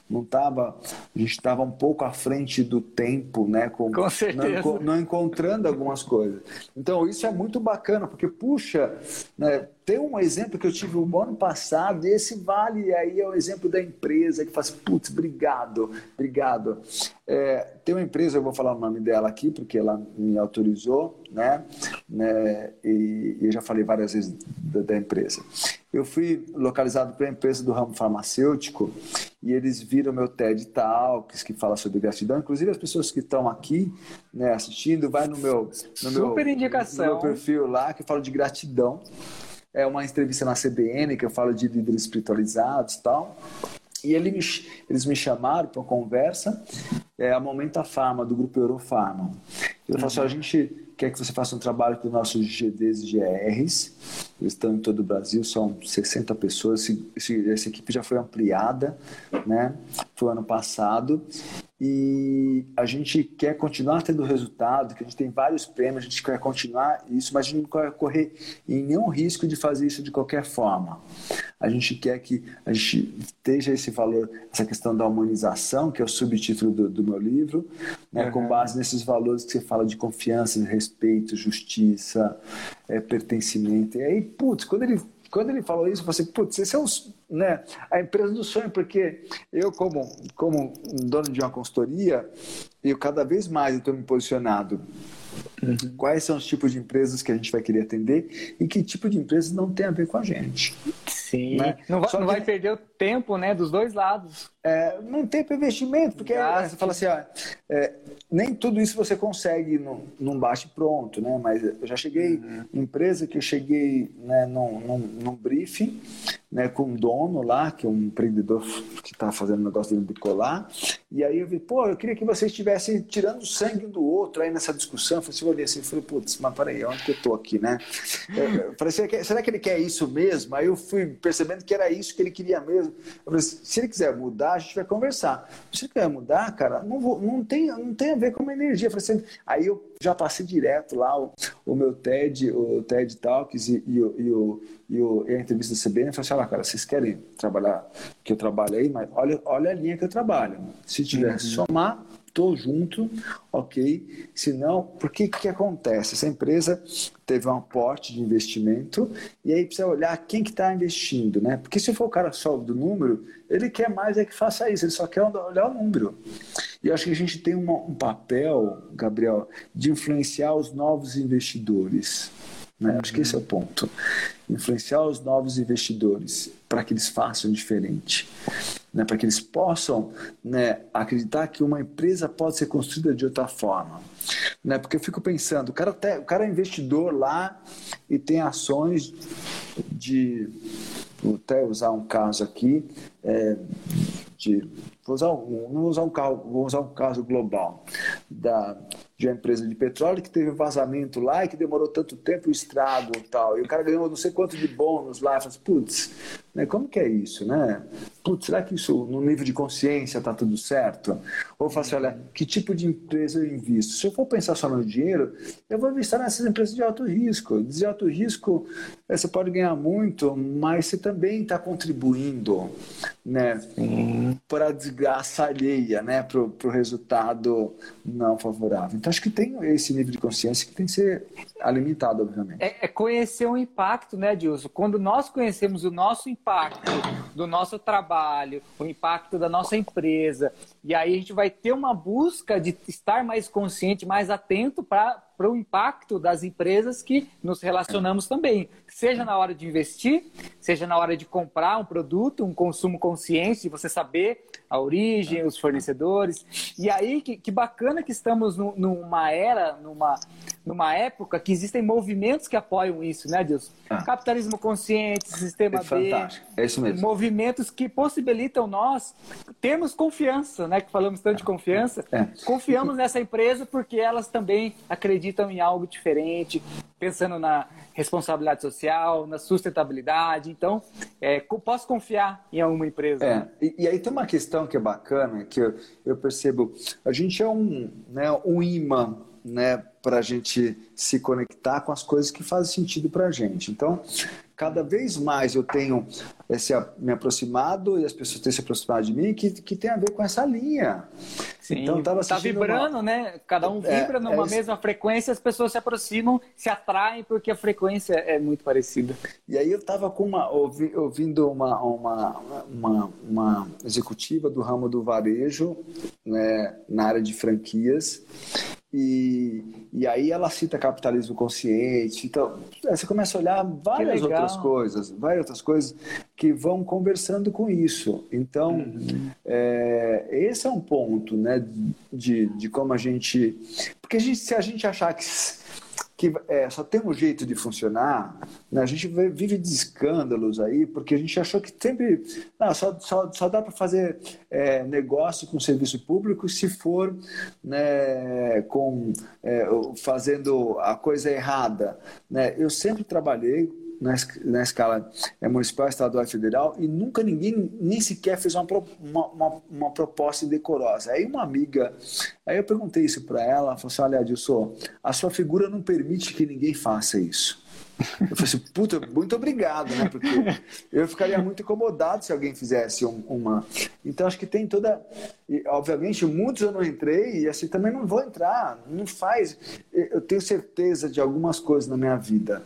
não tava, a gente estava um pouco à frente do tempo, né? Com, Com certeza. Não, não, encontrando algumas coisas. Então, isso é muito bacana, porque, puxa, né, tem um exemplo que eu tive o ano passado, e esse vale aí é o exemplo da empresa que faz, putz, obrigado, obrigado. É, tem uma empresa, eu vou falar o nome dela aqui, porque ela me autorizou, né? né? E, e, eu já falei várias vezes da, da empresa. Eu fui localizado para a empresa do ramo farmacêutico e eles viram meu TED Talks que fala sobre gratidão. Inclusive as pessoas que estão aqui né, assistindo, vai no meu, no Super meu, indicação. no meu perfil lá que fala de gratidão. É uma entrevista na CBN que eu falo de líderes espiritualizados e tal. E eles me chamaram para uma conversa, é a Momenta Farma, do grupo Eurofarma. Eu uhum. assim, a gente quer que você faça um trabalho com os nossos GDs e GRs. Eles estão em todo o Brasil, são 60 pessoas. Esse, essa equipe já foi ampliada, né? Foi ano passado. E a gente quer continuar tendo resultado, que a gente tem vários prêmios, a gente quer continuar isso, mas a gente não quer correr em nenhum risco de fazer isso de qualquer forma. A gente quer que a gente esteja esse valor, essa questão da humanização, que é o subtítulo do, do meu livro, né, uhum. com base nesses valores que você fala de confiança, respeito, justiça, é, pertencimento. E aí, putz, quando ele quando ele falou isso, eu falei assim, putz, esse é os, né, a empresa do sonho, porque eu, como, como dono de uma consultoria, eu cada vez mais estou me posicionado Uhum. Quais são os tipos de empresas que a gente vai querer atender e que tipo de empresas não tem a ver com a gente. Sim. Né? Não, vai, não vai perder o tempo né, dos dois lados. É, não tem investimento, porque é, você fala assim, ó, é, nem tudo isso você consegue num, num bate pronto, né? Mas eu já cheguei uhum. em empresa que eu cheguei né, num, num, num briefing né, com um dono lá, que é um empreendedor que está fazendo negócio de colar, e aí eu vi, pô, eu queria que vocês estivessem tirando sangue do outro aí nessa discussão. Eu falei, assim, eu olhei assim, falei, putz, mas peraí, onde que eu tô aqui, né? Eu falei, será que ele quer isso mesmo? Aí eu fui percebendo que era isso que ele queria mesmo. Eu falei, se ele quiser mudar, a gente vai conversar. Se ele quiser mudar, cara, não, vou, não, tem, não tem a ver com a minha energia. Eu falei assim, aí eu já passei direto lá o, o meu TED, o TED Talks e, e, e, o, e, o, e a entrevista da CBN. Eu falei assim, olha, cara, vocês querem trabalhar que eu trabalho aí, mas olha, olha a linha que eu trabalho. Se tiver uhum. somar, estou junto, ok? Se não, por que que acontece? Essa empresa teve um aporte de investimento e aí precisa olhar quem que está investindo, né? Porque se for o cara só do número, ele quer mais é que faça isso, ele só quer olhar o número. E eu acho que a gente tem uma, um papel, Gabriel, de influenciar os novos investidores. Né? Acho que esse é o ponto. Influenciar os novos investidores para que eles façam diferente. Né? Para que eles possam né, acreditar que uma empresa pode ser construída de outra forma. Né? Porque eu fico pensando, o cara, até, o cara é investidor lá e tem ações de. Vou até usar um caso aqui. É, de, vou usar, um, vou usar um vou usar um caso global da de uma empresa de petróleo que teve vazamento lá e que demorou tanto tempo o estrago e tal. E o cara ganhou não sei quanto de bônus lá. Falei, assim, putz, né, como que é isso, né? Putz, será que isso no nível de consciência está tudo certo? Ou falo assim, olha, que tipo de empresa eu invisto? Se eu for pensar só no dinheiro, eu vou investir nessas empresas de alto risco. De alto risco, é, você pode ganhar muito, mas você também está contribuindo né, para a desgraça alheia, né, para o resultado não favorável. Então, acho que tem esse nível de consciência que tem que ser alimentado, obviamente. É, é conhecer o impacto, né, Dilson? Quando nós conhecemos o nosso impacto do nosso trabalho, o impacto da nossa empresa, e aí a gente vai ter uma busca de estar mais consciente, mais atento para para o impacto das empresas que nos relacionamos também, seja na hora de investir, seja na hora de comprar um produto, um consumo consciente, você saber a origem, os fornecedores. E aí, que, que bacana que estamos no, numa era, numa, numa época que existem movimentos que apoiam isso, né, Deus? Ah. Capitalismo consciente, sistema é B. Fantástico, é isso mesmo. Movimentos que possibilitam nós termos confiança, né? Que falamos tanto de confiança. É. Confiamos nessa empresa porque elas também acreditam em algo diferente, pensando na responsabilidade social, na sustentabilidade. Então, é, posso confiar em alguma empresa. É. Né? E, e, aí tem uma questão que é bacana, que eu, eu percebo, a gente é um, né, um imã né, para a gente se conectar com as coisas que fazem sentido para a gente. Então, cada vez mais eu tenho esse, me aproximado e as pessoas têm se aproximado de mim que, que tem a ver com essa linha. Sim, então, tava tá vibrando, uma... né? Cada um é, vibra é, numa é mesma frequência, as pessoas se aproximam, se atraem porque a frequência é muito parecida. E aí eu estava com uma ouvi, ouvindo uma, uma, uma, uma, executiva do ramo do varejo, né, na área de franquias, e, e aí ela cita capitalismo consciente. Então, você começa a olhar várias outras coisas, várias outras coisas que vão conversando com isso. Então, uhum. é, esse é um ponto, né, de, de como a gente... Porque a gente, se a gente achar que que é, só tem um jeito de funcionar, né? a gente vive de escândalos aí, porque a gente achou que sempre não, só, só, só dá para fazer é, negócio com serviço público se for né, com, é, fazendo a coisa errada. Né? Eu sempre trabalhei na, na escala é, municipal, estadual e federal, e nunca ninguém nem sequer fez uma, uma, uma, uma proposta decorosa. Aí uma amiga, aí eu perguntei isso para ela, ela falou assim, olha, Adilson, a sua figura não permite que ninguém faça isso. Eu falei assim, puta, muito obrigado, né? Porque eu ficaria muito incomodado se alguém fizesse um, uma. Então acho que tem toda. E, obviamente, muitos eu não entrei e assim também não vou entrar. Não faz. Eu tenho certeza de algumas coisas na minha vida.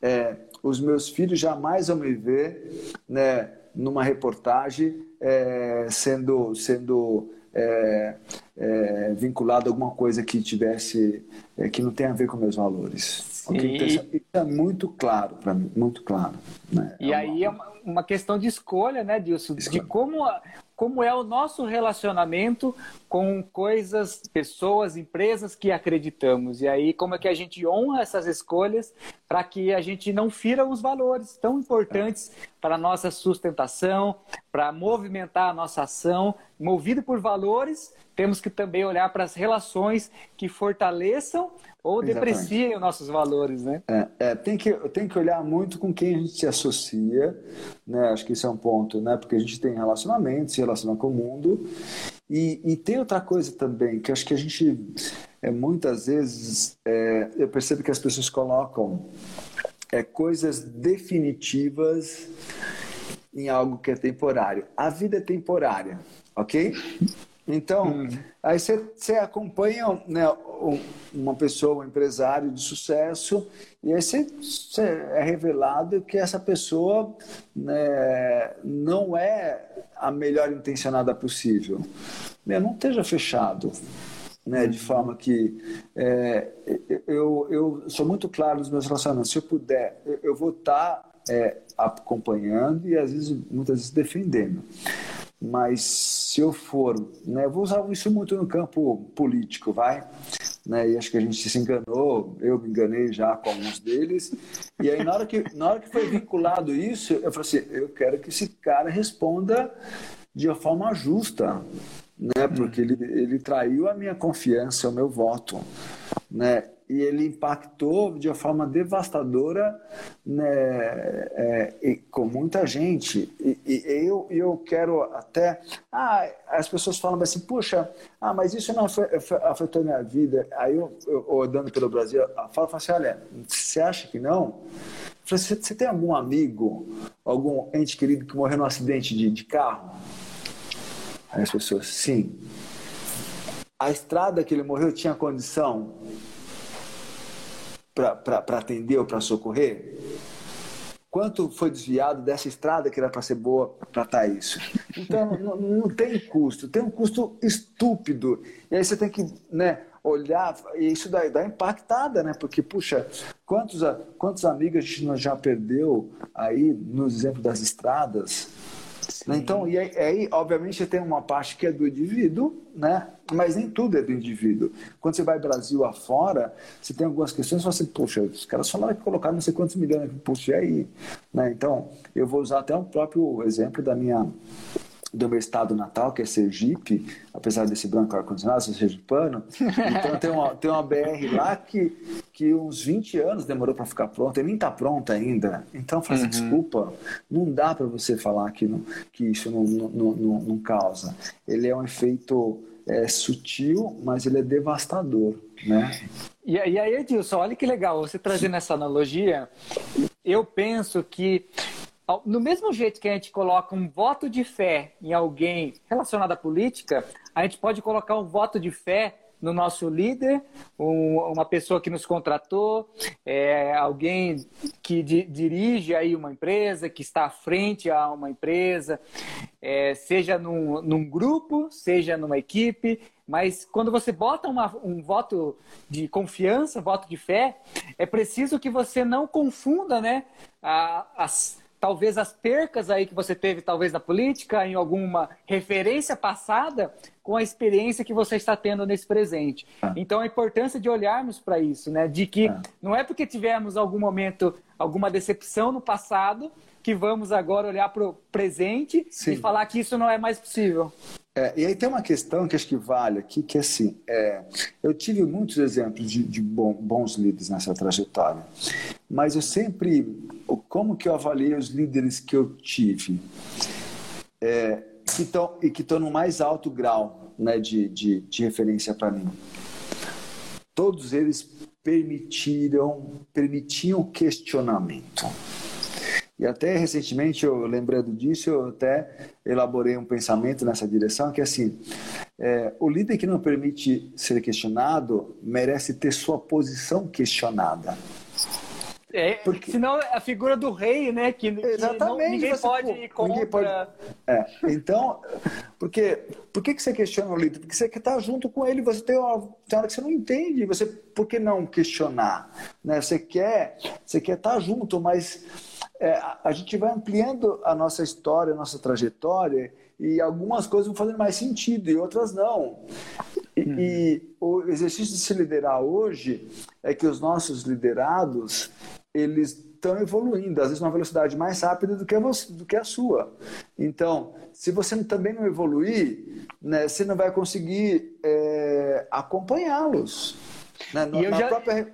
É, os meus filhos jamais vão me ver né, numa reportagem é, sendo, sendo é, é, vinculado a alguma coisa que tivesse é, que não tem a ver com meus valores. Okay? Então, isso é muito claro para mim, muito claro. Né? E é aí é uma, uma questão de escolha, né, Dilson? De como como é o nosso relacionamento com coisas, pessoas, empresas que acreditamos. E aí, como é que a gente honra essas escolhas para que a gente não fira os valores tão importantes para a nossa sustentação, para movimentar a nossa ação. Movido por valores, temos que também olhar para as relações que fortaleçam ou depreciem os nossos valores, né? É, é, tem, que, tem que olhar muito com quem a gente se associa, né? Acho que esse é um ponto, né? Porque a gente tem relacionamentos, se relaciona com o mundo. E, e tem outra coisa também, que acho que a gente, é, muitas vezes, é, eu percebo que as pessoas colocam é, coisas definitivas em algo que é temporário. A vida é temporária, ok? Então, hum. aí você acompanha né, uma pessoa, um empresário de sucesso, e aí você é revelado que essa pessoa né, não é a melhor intencionada possível. Né, não esteja fechado. Né, de forma que é, eu, eu sou muito claro nos meus relacionamentos. Se eu puder, eu, vou estar tá, é, acompanhando e às vezes, muitas vezes defendendo. Mas se eu for, né, eu vou usar isso muito no campo político, vai? Né, e acho que a gente se enganou, eu me enganei já com alguns deles. E aí, na hora que, na hora que foi vinculado isso, eu falei assim: eu quero que esse cara responda de uma forma justa, né, porque ele, ele traiu a minha confiança, o meu voto. Né? E ele impactou de uma forma devastadora né, é, com muita gente. E, e, eu, eu quero até. Ah, as pessoas falam assim, puxa, ah, mas isso não afetou minha vida. Aí eu, eu andando pelo Brasil, falo assim: olha, você acha que não? Você, você tem algum amigo, algum ente querido que morreu num acidente de, de carro? Aí as pessoas, sim. A estrada que ele morreu tinha condição para atender ou para socorrer? Quanto foi desviado dessa estrada que era para ser boa para estar isso? Então, não, não, tem custo, tem um custo estúpido. E aí você tem que né, olhar, e isso dá, dá impactada, né? Porque, puxa, quantos, quantos amigos a gente já perdeu aí no exemplo das estradas? Né? Então, e aí, aí, obviamente, tem uma parte que é do indivíduo, né? Mas nem tudo é do indivíduo. Quando você vai Brasil afora, você tem algumas questões, você fala assim, poxa, os caras falaram que colocaram não sei quantos milhões aqui, poxa, e aí? Né? Então, eu vou usar até o próprio exemplo da minha do meu estado natal, que é Sergipe, apesar desse branco ar-condicionado, ser sergipano. Então tem uma, tem uma BR lá que, que uns 20 anos demorou para ficar pronta, e nem está pronta ainda. Então, faz assim, uhum. desculpa, não dá para você falar que, não, que isso não, não, não, não causa. Ele é um efeito é, sutil, mas ele é devastador. Né? E, aí, Edilson, olha que legal, você trazendo essa analogia, eu penso que no mesmo jeito que a gente coloca um voto de fé em alguém relacionado à política, a gente pode colocar um voto de fé no nosso líder, um, uma pessoa que nos contratou, é, alguém que di, dirige aí uma empresa, que está à frente a uma empresa, é, seja num, num, grupo, seja numa equipe, mas quando você bota uma, um voto de confiança, voto de fé, é preciso que você não confunda né, a, as talvez as percas aí que você teve, talvez na política, em alguma referência passada, com a experiência que você está tendo nesse presente. Ah. Então, a importância de olharmos para isso, né? De que ah. não é porque tivemos algum momento, alguma decepção no passado, que vamos agora olhar para o presente Sim. e falar que isso não é mais possível. É, e aí tem uma questão que acho que vale aqui, que é assim, é, eu tive muitos exemplos de, de bom, bons líderes nessa trajetória, mas eu sempre, como que eu avaliei os líderes que eu tive, é, que tão, e que estão no mais alto grau né, de, de, de referência para mim? Todos eles permitiram, permitiam questionamento. E até recentemente, eu lembrando disso, eu até elaborei um pensamento nessa direção, que é assim, é, o líder que não permite ser questionado merece ter sua posição questionada. É, porque senão a figura do rei, né? Que, Exatamente. Que não, ninguém pode ir contra. Ninguém pode, é, então, porque, por que, você questiona o líder? Porque você quer estar junto com ele, você tem uma, tem hora que você não entende, você, por que não questionar? Né? Você, quer, você quer estar junto, mas é, a gente vai ampliando a nossa história, a nossa trajetória, e algumas coisas vão fazendo mais sentido e outras não. E, uhum. e o exercício de se liderar hoje é que os nossos liderados, eles estão evoluindo, às vezes numa velocidade mais rápida do que a, você, do que a sua. Então, se você também não evoluir, né, você não vai conseguir é, acompanhá-los. Na, na, já... própria,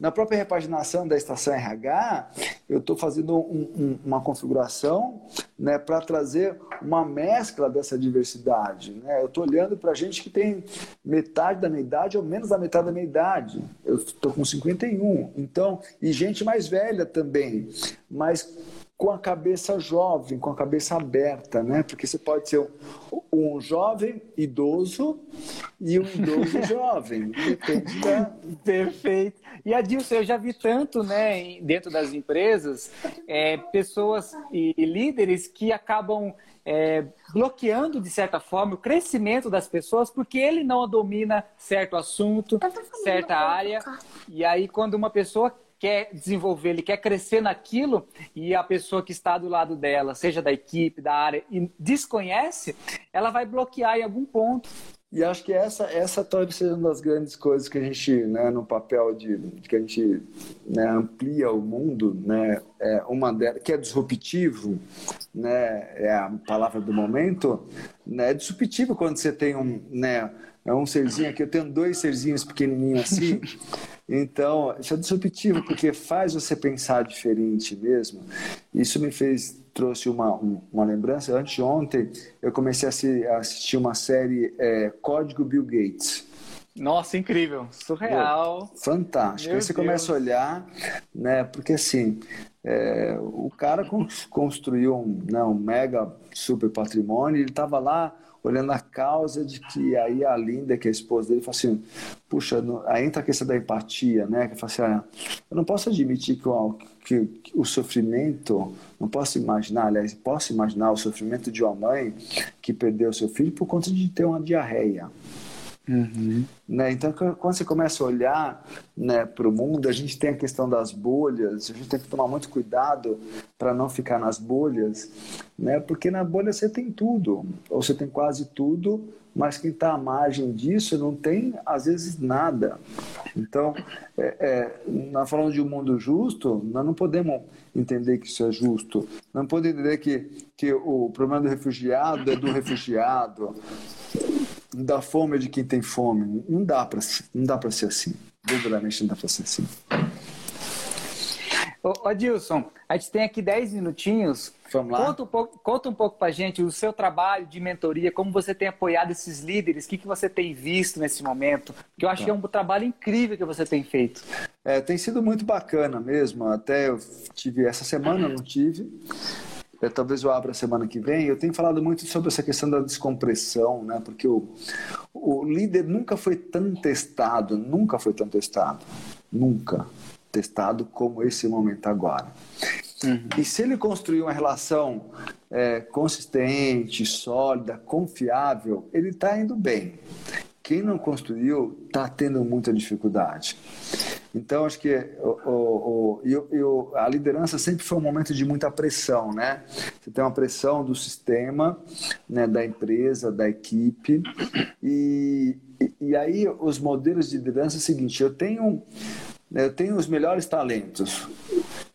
na, própria, repaginação da estação RH, eu estou fazendo um, um, uma configuração né, para trazer uma mescla dessa diversidade. Né? Eu estou olhando para gente que tem metade da minha idade ou menos da metade da minha idade. Eu estou com 51. Então, e gente mais velha também. Mas com a cabeça jovem, com a cabeça aberta, né? Porque você pode ser um, um jovem idoso e um idoso jovem. Depende da... Perfeito. E Adilson, eu já vi tanto, né, dentro das empresas, é, pessoas e, e líderes que acabam é, bloqueando, de certa forma, o crescimento das pessoas porque ele não domina certo assunto, certa área. E aí, quando uma pessoa quer desenvolver, ele quer crescer naquilo e a pessoa que está do lado dela, seja da equipe, da área, e desconhece, ela vai bloquear em algum ponto. E acho que essa, essa talvez seja uma das grandes coisas que a gente, né, no papel de, de que a gente né, amplia o mundo, né, é uma delas, que é disruptivo, né, é a palavra do momento, né, é disruptivo quando você tem um, né, é um serzinho aqui, eu tenho dois serzinhos pequenininhos assim, Então, isso é disruptivo, porque faz você pensar diferente mesmo. Isso me fez, trouxe uma, uma lembrança. Anteontem, eu comecei a assistir uma série é, Código Bill Gates. Nossa, incrível, surreal. Pô, fantástico. Aí você Deus. começa a olhar, né? Porque assim, é, o cara construiu um, né, um mega super patrimônio, ele estava lá olhando a causa de que aí a Linda, que é a esposa dele, fala assim, puxa, aí entra a questão da empatia, né? Que fala assim, ah, eu não posso admitir que o, que, que o sofrimento, não posso imaginar, aliás, posso imaginar o sofrimento de uma mãe que perdeu seu filho por conta de ter uma diarreia. Uhum. Né? Então, quando você começa a olhar né, para o mundo, a gente tem a questão das bolhas, a gente tem que tomar muito cuidado para não ficar nas bolhas, né? porque na bolha você tem tudo, ou você tem quase tudo, mas quem está à margem disso não tem, às vezes, nada. Então, é, é, de um mundo justo, nós não podemos entender que isso é justo. Não podemos entender que, que o problema do refugiado é do refugiado, da fome de quem tem fome. Não dá para não dá para ser assim. Verdadeiramente não dá para ser assim. Ô, Adilson, a gente tem aqui 10 minutinhos. Vamos lá. Conta um pouco, conta um pouco para gente o seu trabalho de mentoria, como você tem apoiado esses líderes, o que, que você tem visto nesse momento, que eu acho tá. que é um trabalho incrível que você tem feito. É, tem sido muito bacana mesmo. Até eu tive essa semana, não tive. É, talvez eu abra semana que vem. Eu tenho falado muito sobre essa questão da descompressão, né? Porque o, o líder nunca foi tão testado, nunca foi tão testado, nunca testado como esse momento agora. Uhum. E se ele construir uma relação é, consistente, sólida, confiável, ele está indo bem. Quem não construiu está tendo muita dificuldade. Então, acho que o, o, o, a liderança sempre foi um momento de muita pressão, né? Você tem uma pressão do sistema, né, da empresa, da equipe. E, e, aí, os modelos de liderança é o seguinte: eu tenho eu tenho os melhores talentos.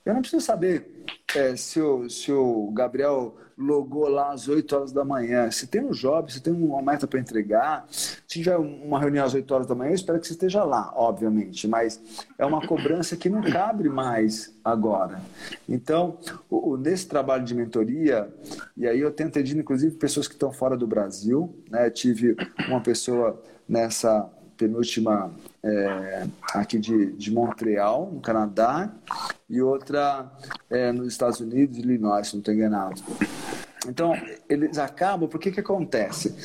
Eu não preciso saber é, se, o, se o Gabriel logou lá às 8 horas da manhã. Se tem um job, se tem uma meta para entregar, se tiver uma reunião às 8 horas da manhã, eu espero que você esteja lá, obviamente. Mas é uma cobrança que não cabe mais agora. Então, o, o, nesse trabalho de mentoria, e aí eu tenho atendido inclusive pessoas que estão fora do Brasil, né? tive uma pessoa nessa penúltima é, aqui de, de Montreal, no Canadá, e outra é, nos Estados Unidos, Illinois, se não estou enganado. Então, eles acabam, porque que acontece?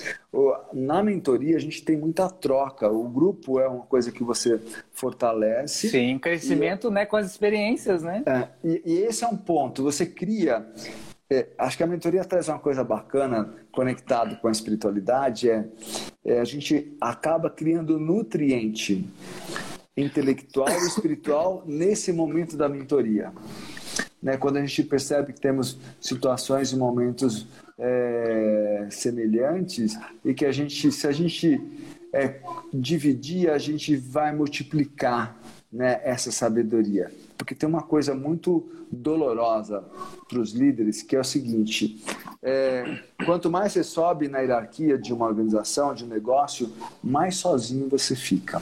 Na mentoria, a gente tem muita troca. O grupo é uma coisa que você fortalece. Sim, crescimento e, né, com as experiências, né? É, e, e esse é um ponto. Você cria é, acho que a mentoria traz uma coisa bacana conectado com a espiritualidade é, é, a gente acaba criando nutriente intelectual e espiritual nesse momento da mentoria. Né, quando a gente percebe que temos situações e momentos é, semelhantes e que a gente, se a gente é, dividir, a gente vai multiplicar né, essa sabedoria. Porque tem uma coisa muito dolorosa para os líderes, que é o seguinte: é, quanto mais você sobe na hierarquia de uma organização, de um negócio, mais sozinho você fica.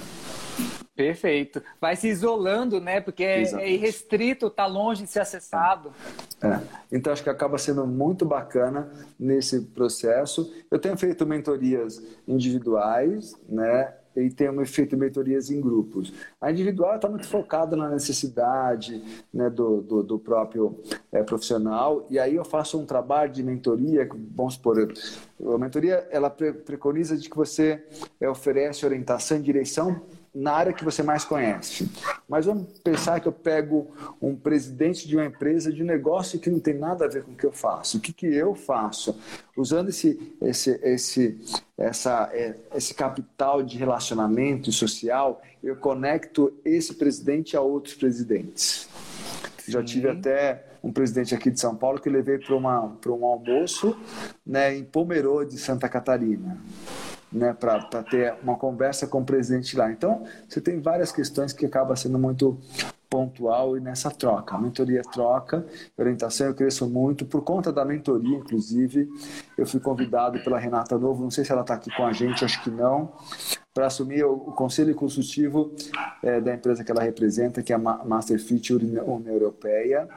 Perfeito. Vai se isolando, né? Porque é, é irrestrito, está longe de ser acessado. É. Então, acho que acaba sendo muito bacana nesse processo. Eu tenho feito mentorias individuais, né? E tem feito mentorias em grupos. A individual está muito focada na necessidade né, do, do, do próprio é, profissional, e aí eu faço um trabalho de mentoria, vamos supor, a mentoria ela preconiza de que você é, oferece orientação e direção na área que você mais conhece. Mas vamos pensar que eu pego um presidente de uma empresa de negócio que não tem nada a ver com o que eu faço. O que, que eu faço? Usando esse, esse, esse, essa, é, esse capital de relacionamento social, eu conecto esse presidente a outros presidentes. Sim. Já tive até um presidente aqui de São Paulo que levei para um almoço né, em Pomerode, Santa Catarina né, para ter uma conversa com o presidente lá. Então, você tem várias questões que acaba sendo muito pontual e nessa troca. A mentoria troca, orientação eu cresço muito. Por conta da mentoria, inclusive, eu fui convidado pela Renata Novo, não sei se ela está aqui com a gente, acho que não, para assumir o, conselho consultivo é, da empresa que ela representa, que é a Masterfit União Europeia.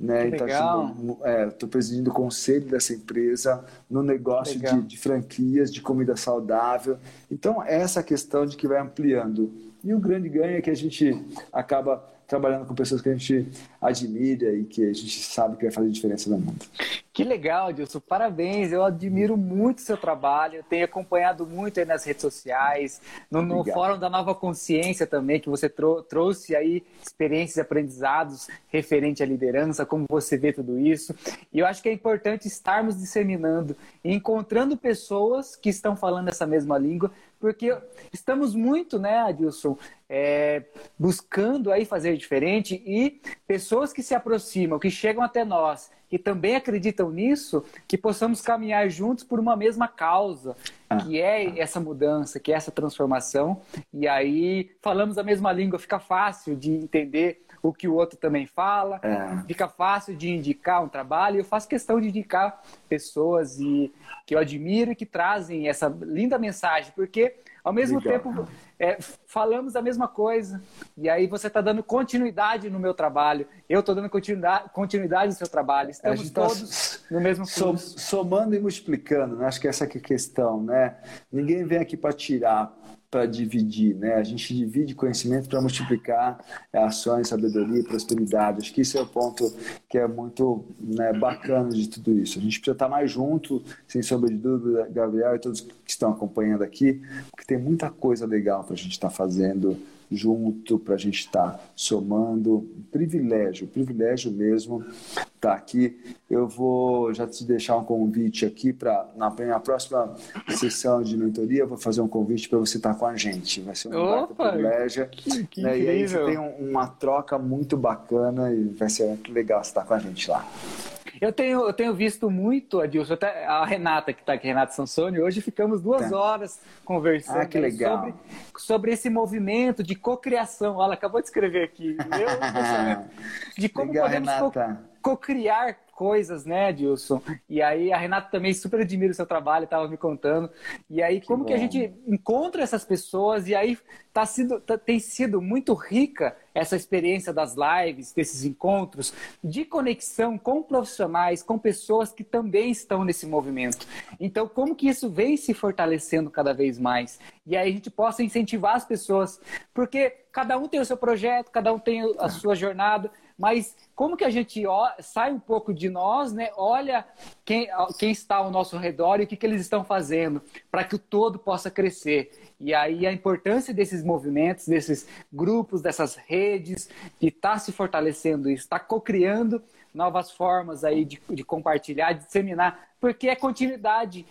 Né? Que então, estou é, presidindo o conselho dessa empresa no negócio de, de franquias, de comida saudável. Então, é essa questão de que vai ampliando. E o grande ganho é que a gente acaba trabalhando com pessoas que a gente admira e que a gente sabe que vai fazer diferença no mundo. Que legal, Dilson. Parabéns. Eu admiro muito o seu trabalho. Eu tenho acompanhado muito aí nas redes sociais, no, no Fórum da Nova Consciência também, que você trou trouxe aí experiências e aprendizados referente à liderança, como você vê tudo isso. E eu acho que é importante estarmos disseminando e encontrando pessoas que estão falando essa mesma língua porque estamos muito, né, Adilson, é, buscando aí fazer diferente e pessoas que se aproximam, que chegam até nós, que também acreditam nisso, que possamos caminhar juntos por uma mesma causa, que é essa mudança, que é essa transformação. E aí falamos a mesma língua, fica fácil de entender o que o outro também fala, é. fica fácil de indicar um trabalho. Eu faço questão de indicar pessoas e que eu admiro e que trazem essa linda mensagem, porque ao mesmo Legal. tempo é, falamos a mesma coisa. E aí você está dando continuidade no meu trabalho, eu estou dando continuidade, continuidade no seu trabalho. Estamos tá todos tá no mesmo fluxo. Somando e multiplicando, né? acho que essa é a questão. Né? Ninguém vem aqui para tirar para dividir, né? A gente divide conhecimento para multiplicar ações, sabedoria e prosperidade. Acho que isso é o ponto que é muito né, bacana de tudo isso. A gente precisa estar mais junto, sem sombra de dúvida, Gabriel e todos que estão acompanhando aqui, porque tem muita coisa legal para a gente estar fazendo junto, para a gente estar somando. Privilégio, privilégio mesmo estar aqui. Eu vou já te deixar um convite aqui para na, na próxima sessão de mentoria, eu vou fazer um convite para você estar com a gente. Vai ser um privilégio. Que, que né? E aí você tem um, uma troca muito bacana e vai ser muito legal você estar com a gente lá. Eu tenho, eu tenho visto muito, Adilson, até a Renata, que está aqui, Renata Sansoni, hoje ficamos duas tá. horas conversando ah. Sobre, sobre esse movimento de cocriação. Ela acabou de escrever aqui. Meu, de como legal, podemos cocriar coisas, né, Dilson? E aí a Renata também super admira o seu trabalho, estava me contando. E aí que como bom. que a gente encontra essas pessoas e aí tá sido, tá, tem sido muito rica essa experiência das lives, desses encontros, de conexão com profissionais, com pessoas que também estão nesse movimento. Então, como que isso vem se fortalecendo cada vez mais? E aí a gente possa incentivar as pessoas, porque cada um tem o seu projeto, cada um tem a sua jornada, mas como que a gente sai um pouco de nós, né? olha quem, quem está ao nosso redor e o que, que eles estão fazendo para que o todo possa crescer. E aí a importância desses movimentos, desses grupos, dessas redes, de estar tá se fortalecendo isso, estar tá co-criando novas formas aí de, de compartilhar, de disseminar porque é continuidade.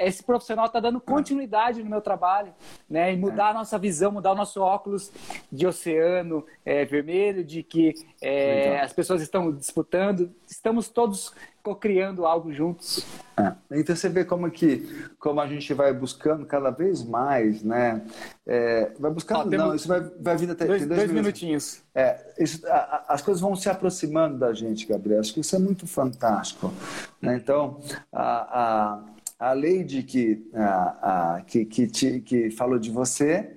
Esse profissional está dando continuidade no meu trabalho, né? E mudar a nossa visão, mudar o nosso óculos de oceano é, vermelho, de que é, as pessoas estão disputando, estamos todos co-criando algo juntos. É. Então você vê como que como a gente vai buscando cada vez mais, né? É, vai buscando, Ó, não, isso vai, vai vindo até dois, dois, dois minutinhos. É, isso, a, as coisas vão se aproximando da gente, Gabriel. Acho que isso é muito fantástico. Né? Então, a, a, a Leide que, a, a, que, que, te, que falou de você,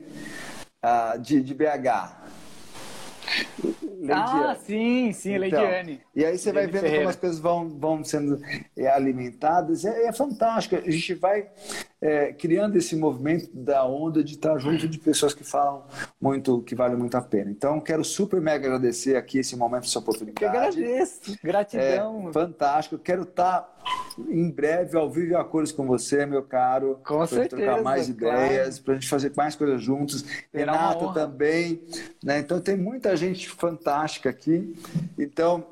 a, de, de BH, Leidiane. Ah, sim, sim, então, Leidiane. E aí você vai vendo Ferreira. como as coisas vão, vão sendo é, alimentadas. É, é fantástico. A gente vai é, criando esse movimento da onda de estar junto de pessoas que falam muito, que vale muito a pena. Então, quero super mega agradecer aqui esse momento, essa oportunidade. Eu agradeço. Gratidão. É, fantástico. Quero estar em breve ao vivo e a cores com você, meu caro. Com certeza. trocar mais ideias, para a gente fazer mais coisas juntos. Renata também. Né? Então, tem muita gente fantástica aqui. Então,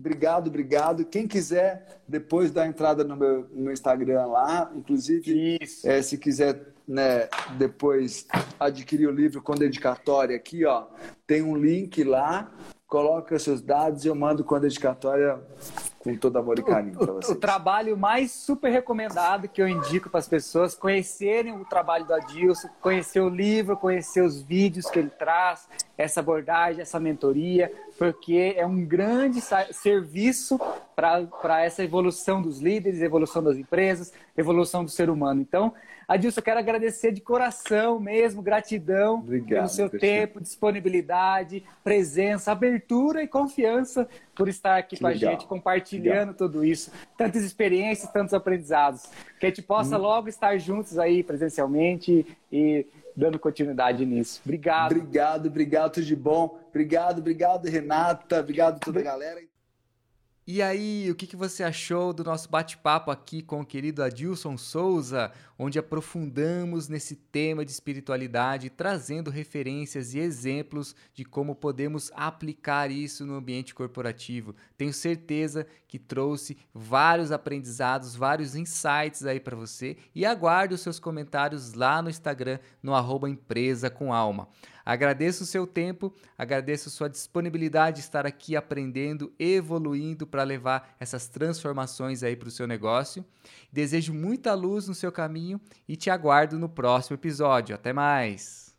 Obrigado, obrigado. Quem quiser, depois da entrada no meu, no Instagram lá, inclusive, é, se quiser né, depois adquirir o livro com dedicatória aqui, ó, tem um link lá, coloca seus dados e eu mando com a dedicatória com todo amor e carinho para vocês. O, o, trabalho mais super recomendado que eu indico para as pessoas conhecerem o trabalho do Adilson, conhecer o livro, conhecer os vídeos que ele traz, essa abordagem, essa mentoria, porque é um grande serviço para essa evolução dos líderes, evolução das empresas, evolução do ser humano. Então, Adilson, eu quero agradecer de coração mesmo, gratidão Obrigado, pelo seu tempo, disponibilidade, presença, abertura e confiança por estar aqui que com legal. a gente, compartilhando legal. tudo isso. Tantas experiências, tantos aprendizados. Que a gente possa hum. logo estar juntos aí presencialmente e dando continuidade nisso. Obrigado. Obrigado, obrigado, tudo de bom. Obrigado, obrigado, Renata. Obrigado a toda a galera. E aí, o que, que você achou do nosso bate-papo aqui com o querido Adilson Souza, onde aprofundamos nesse tema de espiritualidade, trazendo referências e exemplos de como podemos aplicar isso no ambiente corporativo? Tenho certeza que trouxe vários aprendizados, vários insights aí para você e aguardo os seus comentários lá no Instagram, no arroba empresa com alma. Agradeço o seu tempo, agradeço sua disponibilidade de estar aqui aprendendo, evoluindo para levar essas transformações aí para o seu negócio. Desejo muita luz no seu caminho e te aguardo no próximo episódio. Até mais!